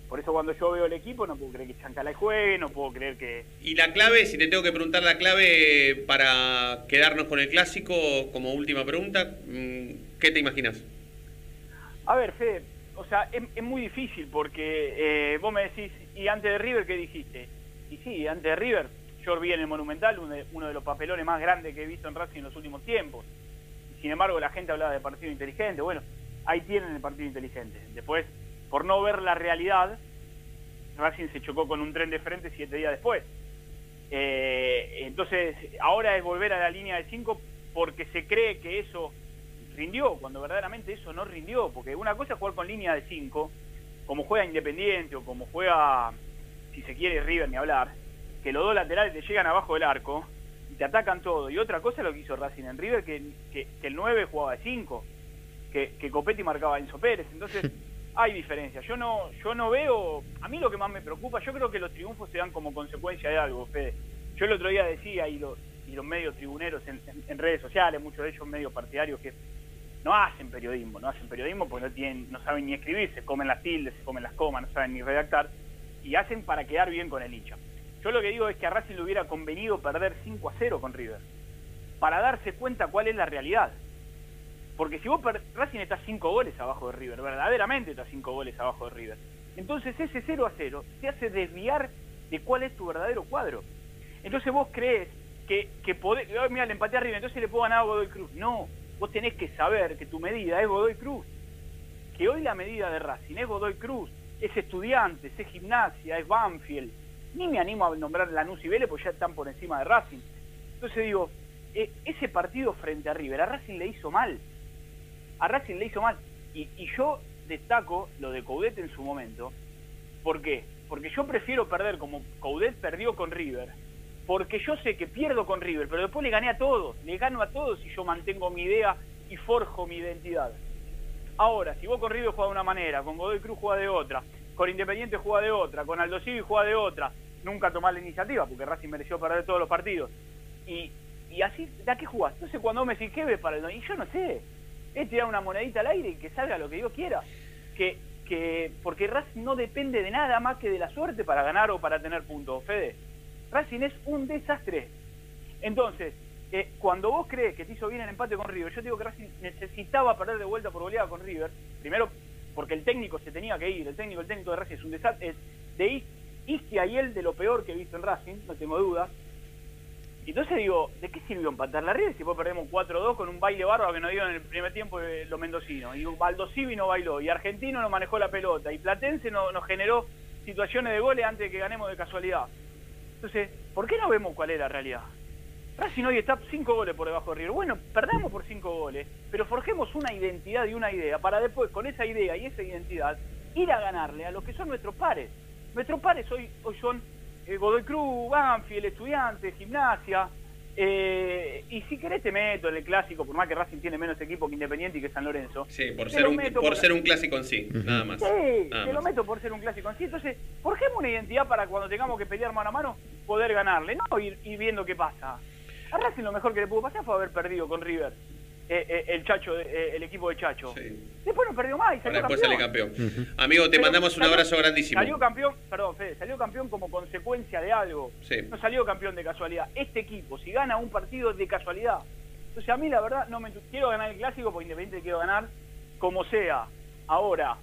Por eso cuando yo veo el equipo no puedo creer que Chancalay juegue, no puedo creer que... Y la clave, si te tengo que preguntar la clave para quedarnos con el clásico, como última pregunta, mm, ¿qué te imaginas? A ver, Fede, o sea, es, es muy difícil porque eh, vos me decís, ¿y antes de River qué dijiste? Y sí, antes de River, yo vi en el Monumental uno de, uno de los papelones más grandes que he visto en Racing en los últimos tiempos. Sin embargo, la gente hablaba de partido inteligente. Bueno, ahí tienen el partido inteligente. Después, por no ver la realidad, Racing se chocó con un tren de frente siete días después. Eh, entonces, ahora es volver a la línea de 5 porque se cree que eso rindió, cuando verdaderamente eso no rindió. Porque una cosa es jugar con línea de 5, como juega Independiente o como juega, si se quiere, River, ni hablar, que los dos laterales te llegan abajo del arco y te atacan todo. Y otra cosa es lo que hizo Racing en River, que, el 9 jugaba de 5, que, que Copetti marcaba a Enzo Pérez. Entonces, [laughs] hay diferencias. Yo no, yo no veo, a mí lo que más me preocupa, yo creo que los triunfos se dan como consecuencia de algo, Fede. Yo el otro día decía, y los, y los medios tribuneros en, redes sociales, muchos de ellos medios partidarios, que no hacen periodismo, no hacen periodismo porque no tienen, no saben ni escribir, se comen las tildes, se comen las comas, no saben ni redactar, y hacen para quedar bien con el hincha. Yo lo que digo es que a Racing le hubiera convenido perder 5 a 0 con River, para darse cuenta cuál es la realidad. Porque si vos Racing está 5 goles abajo de River, verdaderamente está 5 goles abajo de River. Entonces ese 0 a 0 te hace desviar de cuál es tu verdadero cuadro. Entonces vos crees que, que podés, "Ay, mira, le empaté a River, entonces le puedo ganar a Godoy Cruz. No, vos tenés que saber que tu medida es Godoy Cruz. Que hoy la medida de Racing es Godoy Cruz, es Estudiantes, es Gimnasia, es Banfield. Ni me animo a nombrar Lanús y Vélez porque ya están por encima de Racing. Entonces digo, eh, ese partido frente a River, a Racing le hizo mal. A Racing le hizo mal. Y, yo destaco lo de Coudet en su momento. ¿Por qué? Porque yo prefiero perder como Coudet perdió con River. Porque yo sé que pierdo con River, pero después le gané a todos. Le gano a todos y yo mantengo mi idea y forjo mi identidad. Ahora, si vos con River juega de una manera, con Godoy Cruz juega de otra, con Independiente juega de otra, con Aldo Civi juega de otra, nunca tomás la iniciativa, porque Racing mereció perder todos los partidos. Y, así, ¿de a qué jugás? Entonces cuando me decís, ¿qué ves para el Y yo no sé. Es tirar una monedita al aire y que salga lo que Dios quiera. Que, que, porque Racing no depende de nada más que de la suerte para ganar o para tener puntos, Fede. Racing es un desastre. Entonces, eh, cuando vos crees que te hizo bien el empate con River, yo digo que Racing necesitaba perder de vuelta por goleada con River, primero porque el técnico se tenía que ir, el técnico, el técnico de Racing es un desastre, es de Is- Isquia y él de lo peor que he visto en Racing, no tengo dudas. Y entonces digo, ¿de qué sirvió empatar la River si después perdemos 4-2 con un baile bárbaro que nos dio en el primer tiempo los mendocinos? Y Baldo Civi no bailó, y Argentino no manejó la pelota, y Platense no, nos generó situaciones de goles antes de que ganemos de casualidad. Entonces, ¿por qué no vemos cuál es la realidad? Racing hoy está 5 goles por debajo de River. Bueno, perdamos por 5 goles, pero forjemos una identidad y una idea para después, con esa idea y esa identidad, ir a ganarle a los que son nuestros pares. Nuestros pares hoy, hoy son Godoy Cruz, Banfield, Estudiantes, Gimnasia. eh, y si querés te meto en el clásico, por más que Racing tiene menos equipo que Independiente y que San Lorenzo. Sí, por ser un, por por- ser un clásico en sí, nada más. Sí, Nada te lo meto por ser un clásico en sí. Entonces, forjemos una identidad para cuando tengamos que pelear mano a mano, poder ganarle, no ir, ir viendo qué pasa. A Racing lo mejor que le pudo pasar fue haber perdido con River, eh, eh, el Chacho, eh, el equipo de Chacho. Después no perdió más y salió después sale campeón. campeón. Amigo, te Pero mandamos un salió- abrazo grandísimo. Salió campeón, perdón, Fede, salió campeón como consecuencia de algo. Sí. No salió campeón de casualidad. Este equipo, si gana un partido de casualidad. Entonces, a mí la verdad, no me quiero ganar el clásico porque Independiente quiero ganar como sea. Ahora,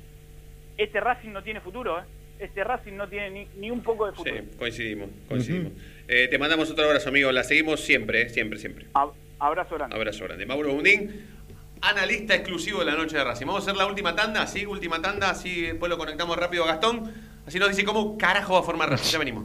este Racing no tiene futuro, ¿eh? Este Racing no tiene ni, ni un poco de futuro. Sí, coincidimos, coincidimos. Eh, te mandamos otro abrazo, amigo. La seguimos siempre, eh, siempre, siempre. Abrazo grande. Abrazo grande. Mauro Bundín, analista exclusivo de la noche de Racing. Vamos a hacer la última tanda, ¿sí? Última tanda, así después lo conectamos rápido a Gastón. Así nos dice cómo carajo va a formar Racing. Ya venimos.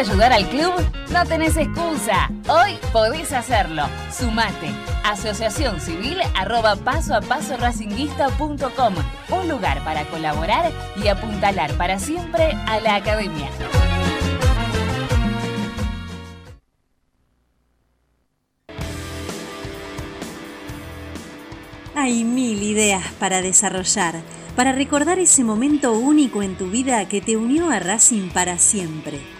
Ayudar al club? No tenés excusa. Hoy podés hacerlo. Sumate. Asociación Civil arroba paso a paso racinguista.com. Un lugar para colaborar y apuntalar para siempre a la academia. Hay mil ideas para desarrollar, para recordar ese momento único en tu vida que te unió a Racing para siempre.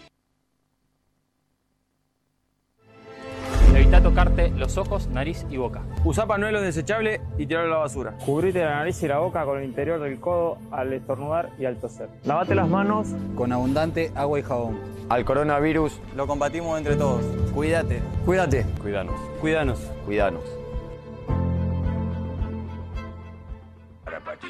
Evita tocarte los ojos, nariz y boca. Usa panuelo desechable y tirarlo a la basura. Cubrite la nariz y la boca con el interior del codo al estornudar y al toser. Lavate las manos con abundante agua y jabón. Al coronavirus Lo combatimos entre todos. Cuídate. Cuídate. Cuídanos. Cuídanos. Cuídanos.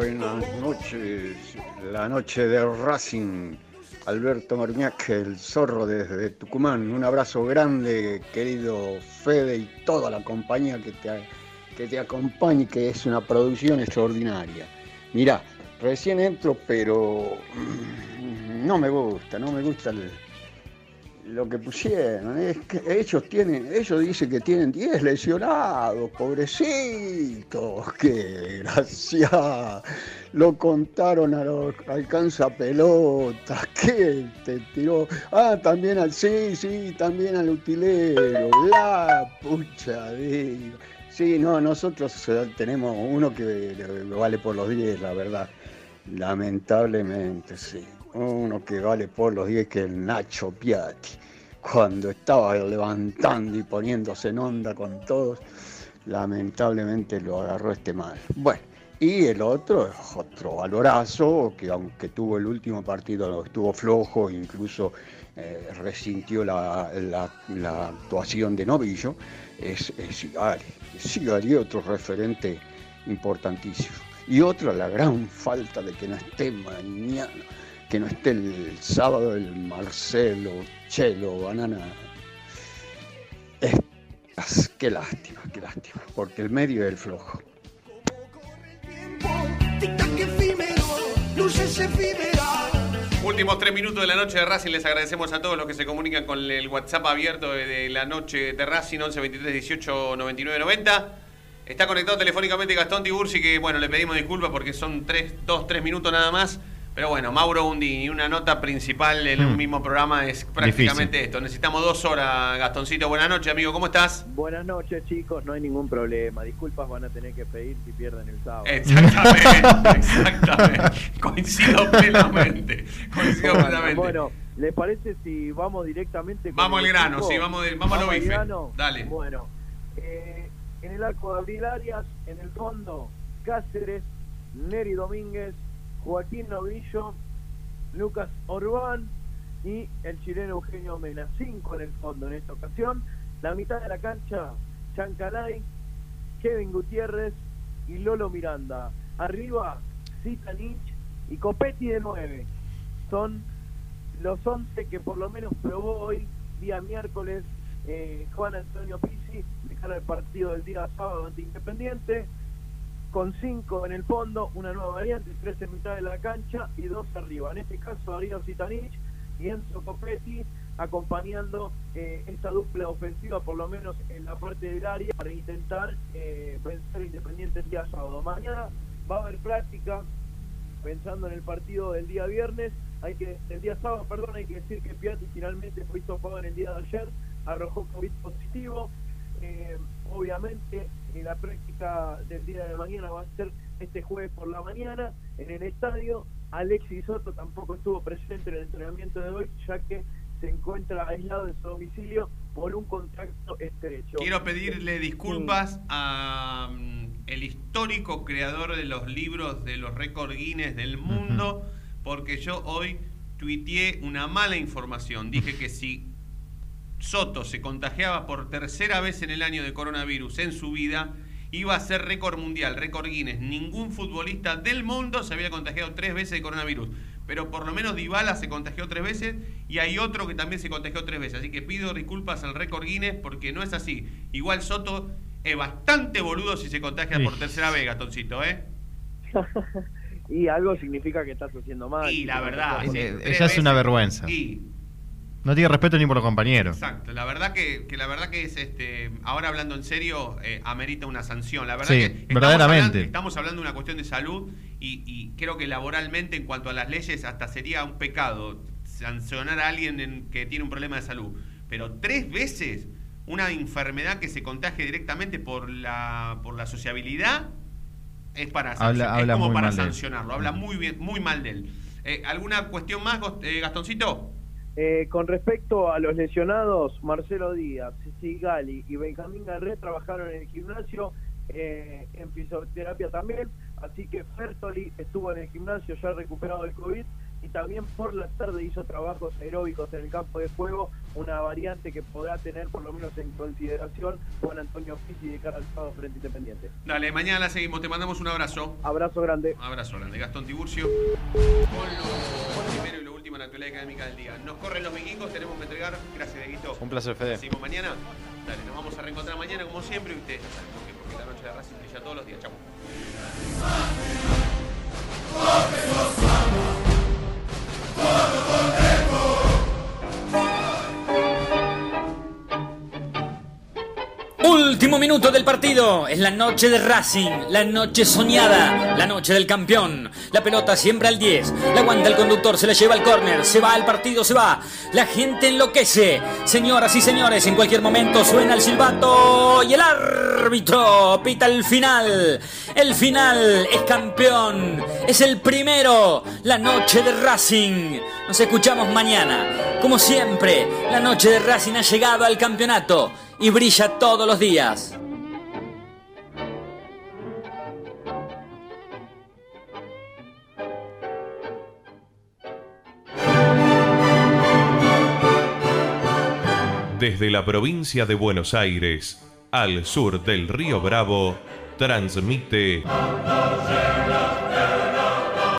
Buenas noches, la noche de Racing. Alberto Marmiac, el zorro desde Tucumán. Un abrazo grande, querido Fede y toda la compañía que te, que te acompaña y que es una producción extraordinaria. Mirá, recién entro, pero no me gusta, no me gusta el- lo que pusieron. Es que ellos tienen, ellos dicen que tienen 10 lesionados, pobrecitos, [laughs] qué gracia. Lo contaron a los alcanza pelotas, [laughs] que te tiró. Ah, también al sí, sí, también al utilero. La pucha vida. Sí, no, nosotros eh, tenemos uno que vale por los 10, la verdad. Lamentablemente, sí. Uno que vale por los 10 que el Nacho Piatti. Cuando estaba levantando y poniéndose en onda con todos, lamentablemente lo agarró este mal. Bueno, y el otro otro valorazo, que aunque tuvo el último partido, estuvo flojo, incluso eh, resintió la, actuación de Novillo, es, es Sigali. Otro referente importantísimo. Y otra, la gran falta de que no esté mañana, que no esté el sábado el Marcelo, Chelo, Banana. qué lástima, qué lástima, porque el medio es el flojo. Últimos tres minutos de la noche de Racing. Les agradecemos a todos los que se comunican con el WhatsApp abierto de, de la noche de Racing 11 23 18 99 90. Está conectado telefónicamente Gastón Tiburci, que bueno, le pedimos disculpas porque son tres, dos, tres minutos nada más. Pero bueno, Mauro Undini, una nota principal en un Hmm. mismo programa es prácticamente esto. Necesitamos dos horas, Gastoncito. Buenas noches, amigo, ¿cómo estás? Buenas noches, chicos. No hay ningún problema. Disculpas van a tener que pedir si pierden el sábado. Exactamente, [laughs] exactamente. Coincido plenamente. Coincido Bueno, plenamente. Bueno, ¿les parece si vamos directamente con Vamos el al grano, equipo? sí, vamos de- vamos a lo al bife. grano. Dale. Bueno, eh, en el arco de Abril Arias, en el fondo, Cáceres, Neri Domínguez, Joaquín Novillo, Lucas Orbán y el chileno Eugenio Mena. Cinco en el fondo en esta ocasión. La mitad de la cancha, Chancalay, Kevin Gutiérrez y Lolo Miranda. Arriba, Zitanich y Copetti de 9. Son los 11 que por lo menos probó hoy, día miércoles, eh, Juan Antonio Pizzi, de cara al partido del día sábado ante Independiente, con 5 en el fondo, una nueva variante, 3 en mitad de la cancha y 2 arriba. En este caso, Darío Zitanich y Enzo Copetti acompañando eh, esta dupla ofensiva, por lo menos en la parte del área, para intentar eh, vencer Independiente el día sábado. Mañana va a haber práctica, pensando en el partido del día viernes, hay que el día sábado, perdón, hay que decir que Piatti finalmente fue hisopado en el día de ayer, arrojó COVID positivo. Eh, obviamente, la práctica del día de mañana va a ser este jueves por la mañana en el estadio. Alexis Soto tampoco estuvo presente en el entrenamiento de hoy, ya que se encuentra aislado en su domicilio por un contacto estrecho. Quiero pedirle disculpas a mm, el histórico creador de los libros de los récord Guinness del mundo, porque yo hoy tuiteé una mala información. Dije que si Soto se contagiaba por tercera vez en el año de coronavirus en su vida, iba a ser récord mundial, récord Guinness. Ningún futbolista del mundo se había contagiado tres veces de coronavirus. Pero por lo menos Dybala se contagió tres veces y hay otro que también se contagió tres veces. Así que pido disculpas al récord Guinness porque no es así. Igual Soto es bastante boludo si se contagia Sí. por tercera vez, gatoncito, ¿eh? [laughs] y algo significa que estás haciendo mal. Y la verdad, ella es una vergüenza. Y No tiene respeto ni por los compañeros. Exacto, la verdad que, que la verdad que es este ahora hablando en serio eh, amerita una sanción. La verdad Sí, que estamos verdaderamente. hablando- Estamos hablando de una cuestión de salud y, y creo que laboralmente en cuanto a las leyes hasta sería un pecado sancionar a alguien en- que tiene un problema de salud. Pero tres veces una enfermedad que se contagie directamente por la por la sociabilidad es para Habla- habla es como para sancionarlo. Habla muy bien, muy mal de él. Eh, ¿Alguna cuestión más, eh, Gastoncito? Eh, con respecto a los lesionados, Marcelo Díaz, Sigali y Benjamín Garré trabajaron en el gimnasio, eh, en fisioterapia también, así que Fertoli estuvo en el gimnasio ya recuperado del COVID y también por la tarde hizo trabajos aeróbicos en el campo de juego, una variante que podrá tener por lo menos en consideración Juan Antonio Pizzi de cara al sábado frente Independiente. Dale, mañana la seguimos. Te mandamos un abrazo. Abrazo grande. Abrazo grande. Gastón Tiburcio. Con la actualidad académica del día. Nos corren los vikingos, tenemos que entregar. Gracias, Deguito. Un placer, Fede. Seguimos mañana. Dale, nos vamos a reencontrar mañana como siempre. Y ustedes ya saben por qué, porque la noche de Racing brilla todos los días. Chau. Último minuto del partido. Es la noche de Racing, la noche soñada, la noche del campeón. La pelota siempre al 10. La aguanta el conductor, se la lleva al córner. Se va al partido, se va. La gente enloquece. Señoras y señores, en cualquier momento suena el silbato y el árbitro pita el final. El final es campeón. Es el primero. La noche de Racing. Nos escuchamos mañana. Como siempre, la noche de Racing ha llegado al campeonato y brilla todos los días. Desde la provincia de Buenos Aires, al sur del río Bravo, transmite